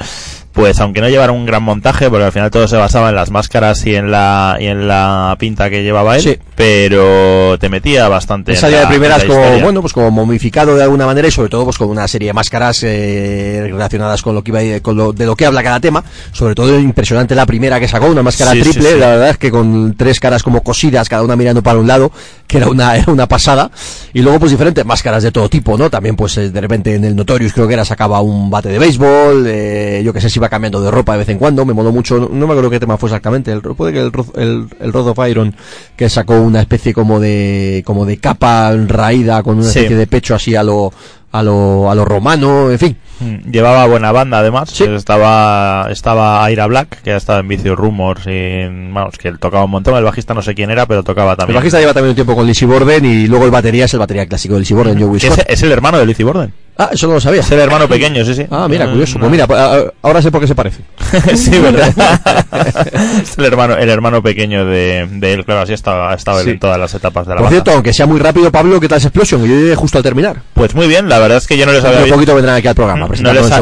pues aunque no llevara un gran montaje, porque al final todo se basaba en las máscaras y en la y en la pinta que llevaba él, Sí. pero te metía bastante. La- de primeras como, bueno, pues como momificado de alguna manera y sobre todo pues con una serie de máscaras eh, relacionadas con lo que iba con lo, de lo que habla cada tema. Sobre todo impresionante la primera que sacó, una máscara Sí, triple, sí. la verdad es que con tres caras como cosidas, cada una mirando para un lado, que era una, era una pasada. Y luego pues diferentes máscaras de todo tipo, ¿no? También pues eh, de repente en el Notorious creo que era sacaba un bate de béisbol, eh, yo que sé si iba cambiando de ropa de vez en cuando, me moló mucho, no, me acuerdo qué tema fue exactamente, el, puede que el, el, el Rod of Iron, que sacó una especie como de, como de capa raída con una Sí. especie de pecho así a lo, a lo, a lo romano, en fin. Mm, Llevaba buena banda además, Sí. estaba estaba Aira Black, que ya estaba en Vicious Rumors y vamos, que él tocaba un montón, el bajista no sé quién era, pero tocaba El también. bajista lleva también un tiempo con Lizzy Borden y luego el batería es el batería clásico de Lizzy Borden, Joey Que es, es el hermano de Lizzy Borden. Ah, eso no lo sabía. Es el hermano pequeño, sí, sí. Ah, mira, curioso. Mm, Pues mira, a- ahora sé por qué se parece. sí, ¿verdad? es el hermano, el hermano pequeño de, de él, claro, así estaba, estaba Sí. en todas las etapas de la Por banda. cierto, aunque sea muy rápido, Pablo, ¿qué tal esa Explosion? Yo llegué justo al terminar. Pues muy bien, la verdad es que yo no les había Un poquito vendrán aquí al programa. No les, el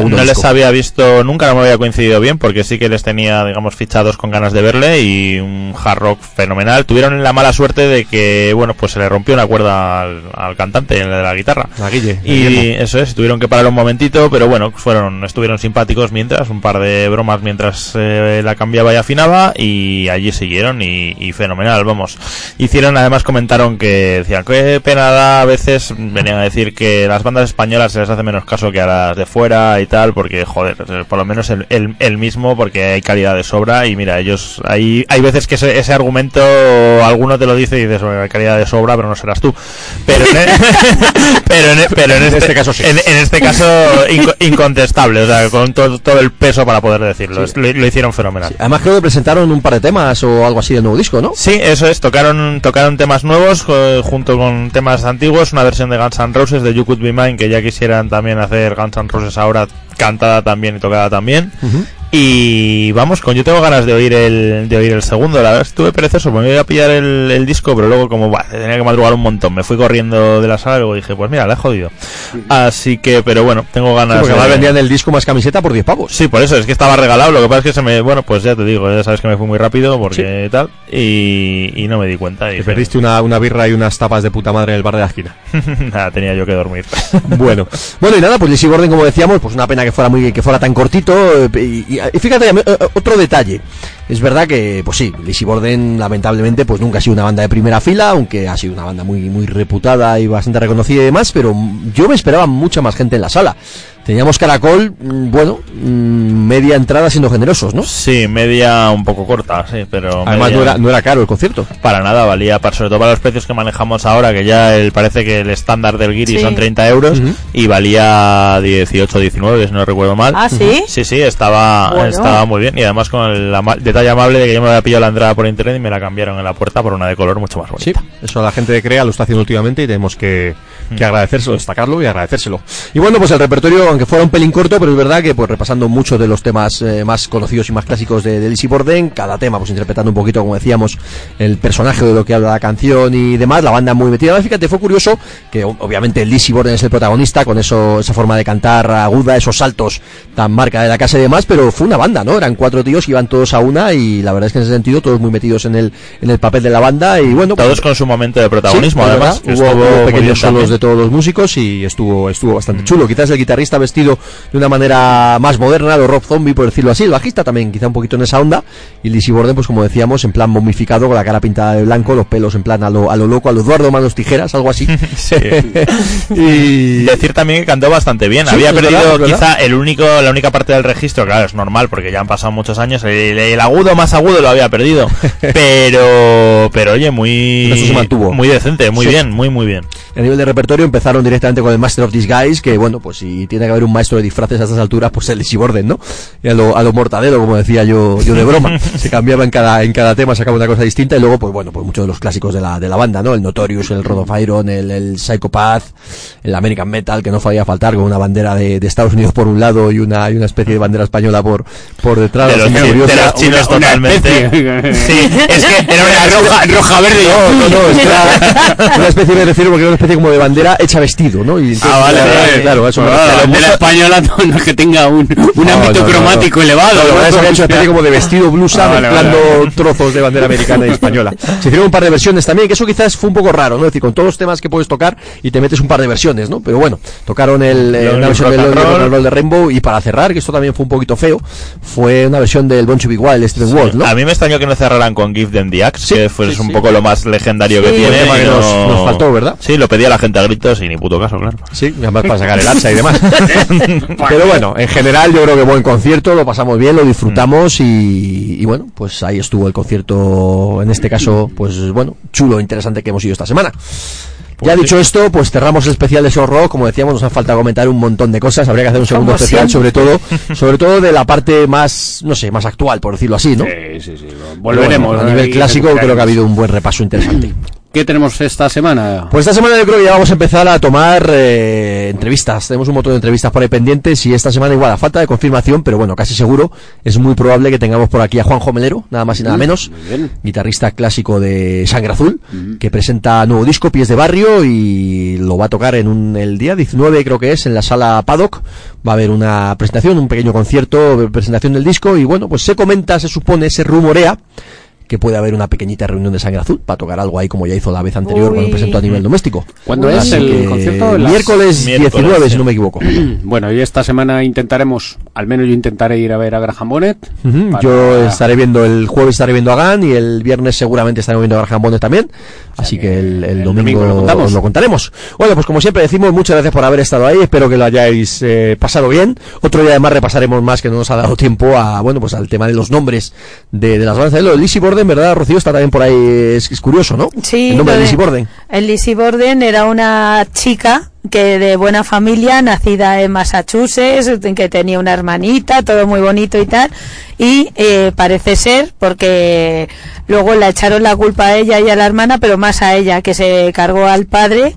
ha- había visto, nunca no me había coincidido bien, porque sí que les tenía, digamos, fichados con ganas de verle y un hard rock fenomenal. Tuvieron la mala suerte de que, bueno, pues se le rompió una cuerda al, al cantante, el de la guitarra. A Guille, Y Guillermo. eso es, tuvieron que parar un momentito, pero bueno, fueron, estuvieron simpáticos mientras, un par de bromas mientras eh, la cambiaba y afinaba, y allí siguieron y, y fenomenal, vamos. Hicieron, además comentaron que decían, qué pena da a veces, venían a decir que las bandas españolas se les hace menos caso que a las de fuera y tal, porque joder, por lo menos el, el, el mismo, porque hay calidad de sobra, y mira, ellos, hay, hay veces que ese, ese argumento alguno te lo dice y dices, "Bueno, calidad de sobra, pero no serás tú. Pero en, pero en, pero en este, caso sí. En, en este caso inco- incontestable, o sea, con todo, todo el peso para poder decirlo. Lo, lo hicieron fenomenal. Además creo que presentaron un par de temas o algo así de nuevo disco, ¿no? Sí, eso es, tocaron, tocaron temas nuevos eh, junto con temas antiguos, una versión de Guns N' Roses de You Could Be Mine, que ya quisieran también hacer Guns N' Roses ahora cantada también y tocada también. Y vamos, con yo tengo ganas de oír el, de oír el segundo, la verdad estuve perezoso, me iba a pillar el, el disco, pero luego como buah, tenía que madrugar un montón, me fui corriendo de la sala y luego dije, pues mira, la he jodido. Así que, pero bueno, tengo Sí, ganas porque de- además vendían el disco más camiseta por 10 pavos. Sí, por eso, es que estaba regalado. Lo que pasa es que se me. Bueno, pues ya te digo, ya sabes que me fui muy rápido porque tal. Y, y no me di cuenta. Te dije, perdiste una, una birra y unas tapas de puta madre en el bar de la esquina. nada, tenía yo que dormir. Bueno, bueno y nada, pues Lizzy Borden, como decíamos, pues una pena que fuera muy que fuera tan cortito eh, y, y y fíjate, eh, eh, otro detalle. Es verdad que, pues sí, Lizzy Borden lamentablemente pues nunca ha sido una banda de primera fila, aunque ha sido una banda muy, muy reputada y bastante reconocida y demás, pero yo me esperaba mucha más gente en la sala. Teníamos Caracol, mm, bueno, mm, media entrada siendo generosos, ¿no? Sí, media un poco corta, sí, pero. Además media- no era, no era caro el concierto. Para nada, valía, para, sobre todo para los precios que manejamos ahora, que ya el, parece que el estándar del Guiri Sí. son 30 euros Ujú. y valía 18 19, si no recuerdo mal. Ah, ¿sí? Sí, sí, estaba, Bueno. estaba muy bien. Y además con el ama- detalle amable de que yo me había pillado la entrada por internet y me la cambiaron en la puerta por una de color mucho más Sí, bonita. eso la gente de Crea lo está haciendo últimamente y tenemos que, que agradecérselo, destacarlo y agradecérselo. Y bueno, pues el repertorio, aunque fuera un pelín corto, pero es verdad que pues repasando muchos de los temas eh, más conocidos y más clásicos de, de Lizzy Borden, cada tema pues interpretando un poquito, como decíamos, el personaje de lo que habla la canción y demás, la banda muy metida. Fíjate, fue curioso que obviamente Lizzy Borden es el protagonista, con eso esa forma de cantar aguda, esos saltos tan marca de la casa y demás, pero fue una banda, ¿no? Eran cuatro tíos que iban todos a una y la verdad es que en ese sentido todos muy metidos en el, en el papel de la banda y bueno, pues, Todos con su momento de protagonismo, Sí, además. verdad. Hubo, pequeños solos de todos los músicos y estuvo estuvo bastante chulo. Quizás el guitarrista vestido de una manera más moderna, de Rob Zombie, por decirlo así. El bajista también, quizá un poquito en esa onda. Y Lizzy Borden, pues como decíamos, en plan momificado, con la cara pintada de blanco, los pelos en plan a lo, a lo loco, a lo Eduardo Manos Tijeras, algo así. Sí. y Decir también que cantó bastante bien. Sí, Había perdido verdad. quizá el único, la única parte del registro, claro, es normal porque ya han pasado muchos años. El, el agudo más agudo lo había perdido. pero, pero oye, muy, muy decente, muy Sí. bien, muy muy bien. A nivel de repertorio empezaron directamente con el Master of Disguise, que bueno, pues si tiene que haber un maestro de disfraces a estas alturas, pues el Lizzy Borden, ¿no? Y a lo, a lo mortadelo, como decía yo, yo de broma. Se cambiaba en cada, en cada tema, sacaba una cosa distinta y luego, pues bueno, pues muchos de los clásicos de la, de la banda, ¿no? El Notorious, el Rod of Iron, el, el Psychopath, el American Metal, que no podía faltar, con una bandera de, de Estados Unidos por un lado y una, y una especie de bandera española por, por detrás. De los, de los chinos una totalmente. especie. Sí, es que era una roja, roja verde. No, no, no, es que era una especie, me refiero, porque era una especie como de bandera hecha vestido, ¿no? Y entonces, Ah, vale, claro, vale. claro, eso me Bueno, refiero. la bandera española no, no es que tenga un, un No, ámbito no, no, cromático no. elevado. No, es hecho especie como de vestido blusa Ah, vale, mezclando vale. trozos de bandera americana y española. Se hicieron un par de versiones también, que eso quizás fue un poco raro, ¿no? Es decir, con todos los temas que puedes tocar y te metes un par de versiones, ¿no? Pero bueno, tocaron el, eh, una versión del Roll. De Rainbow y para cerrar, que esto también fue un poquito feo, fue una versión del Bon Jovi Wild, Steven World, ¿no? A mí me extrañó que no cerraran con Give Them the Axe, Sí, que fue sí, un sí. poco lo más legendario que Sí. tiene. Nos faltó, ¿verdad? Sí, lo pedía la gente a gritos y ni puto caso, claro. Sí, además para sacar el hacha y demás. Pero bueno, en general yo creo que buen concierto, lo pasamos bien, lo disfrutamos y, y bueno, pues ahí estuvo el concierto, en este caso, pues bueno, chulo, interesante que hemos ido esta semana. Ya dicho esto, pues cerramos el especial de Show Rock, como decíamos, nos ha falta comentar un montón de cosas, habría que hacer un segundo especial, sobre todo, sobre todo de la parte más, no sé, más actual, por decirlo así, ¿no? Sí, sí, sí. Volveremos. bueno, a nivel clásico creo que ha habido un buen repaso interesante. ¿Qué tenemos esta semana? Pues esta semana yo creo que ya vamos a empezar a tomar eh, entrevistas. Tenemos un montón de entrevistas por ahí pendientes y esta semana igual a falta de confirmación, pero bueno, casi seguro es muy probable que tengamos por aquí a Juanjo Melero, nada más y nada menos, muy bien. guitarrista clásico de Sangre Azul, que presenta nuevo disco Pies de Barrio y lo va a tocar en un, el día 19 creo que es en la sala Paddock. Va a haber una presentación, un pequeño concierto, presentación del disco y bueno, pues se comenta, se supone, se rumorea que puede haber una pequeñita reunión de Sangre Azul para tocar algo ahí como ya hizo la vez anterior Uy. cuando presentó a nivel doméstico. ¿Cuándo es Así el concierto? Las- Miércoles, Miércoles, 19, sí. si no me equivoco. Bueno, y esta semana intentaremos, al menos yo intentaré ir a ver a Graham Bonnet. Ujú, para- Yo estaré viendo el jueves estaré viendo a Gan y el viernes seguramente estaremos viendo a Graham Bonnet también. Así que el, el el domingo, domingo lo lo contaremos. Bueno, pues como siempre decimos, muchas gracias por haber estado ahí. Espero que lo hayáis eh, pasado bien. Otro día además repasaremos más que no nos ha dado tiempo a, bueno, pues al tema de los nombres de, de las bandas. de Lo de Lizzy Borden, ¿verdad, Rocío? Está también por ahí. Es, es curioso, ¿no? Sí, El nombre de de- Lizzy Borden. El Lizzie Borden era una chica que de buena familia, nacida en Massachusetts, que tenía una hermanita, todo muy bonito y tal. Y eh, parece ser, porque luego la echaron la culpa a ella y a la hermana, pero más a ella, que se cargó al padre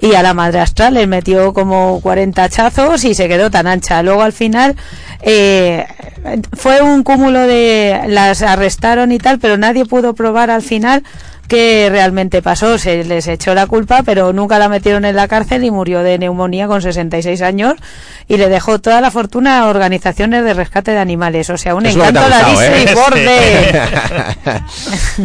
y a la madrastra le metió como 40 hachazos y se quedó tan ancha. Luego al final eh, fue un cúmulo de las arrestaron y tal, pero nadie pudo probar al final qué realmente pasó. Se les echó la culpa, pero nunca la metieron en la cárcel y murió de neumonía con 66 años y le dejó toda la fortuna a organizaciones de rescate de animales. O sea, un encanto ha la gustado, ¿eh? Disney Borde.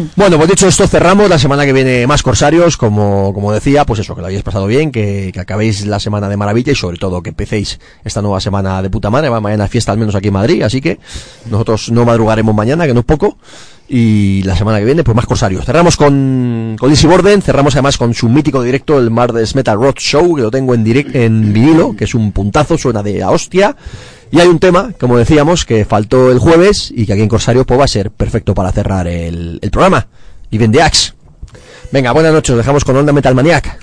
Bueno, pues dicho esto, cerramos la semana que viene más corsarios, como, como decía, pues eso, que lo hayáis pasado bien, que, que acabéis la semana de maravilla y sobre todo que empecéis esta nueva semana de puta madre. Va mañana fiesta al menos aquí en Madrid, así que nosotros no madrugaremos mañana, que no es poco. Y la semana que viene, pues más corsarios. Cerramos con, con Easy Borden, cerramos además con su mítico directo, el Mardes Metal Road Show, que lo tengo en direct, en vinilo, que es un puntazo, suena de la hostia. Y hay un tema, como decíamos, que faltó el jueves y que aquí en Corsario pues va a ser perfecto para cerrar el, programa. Y vende Axe. Venga, buenas noches, os dejamos con Onda Metal Maniac.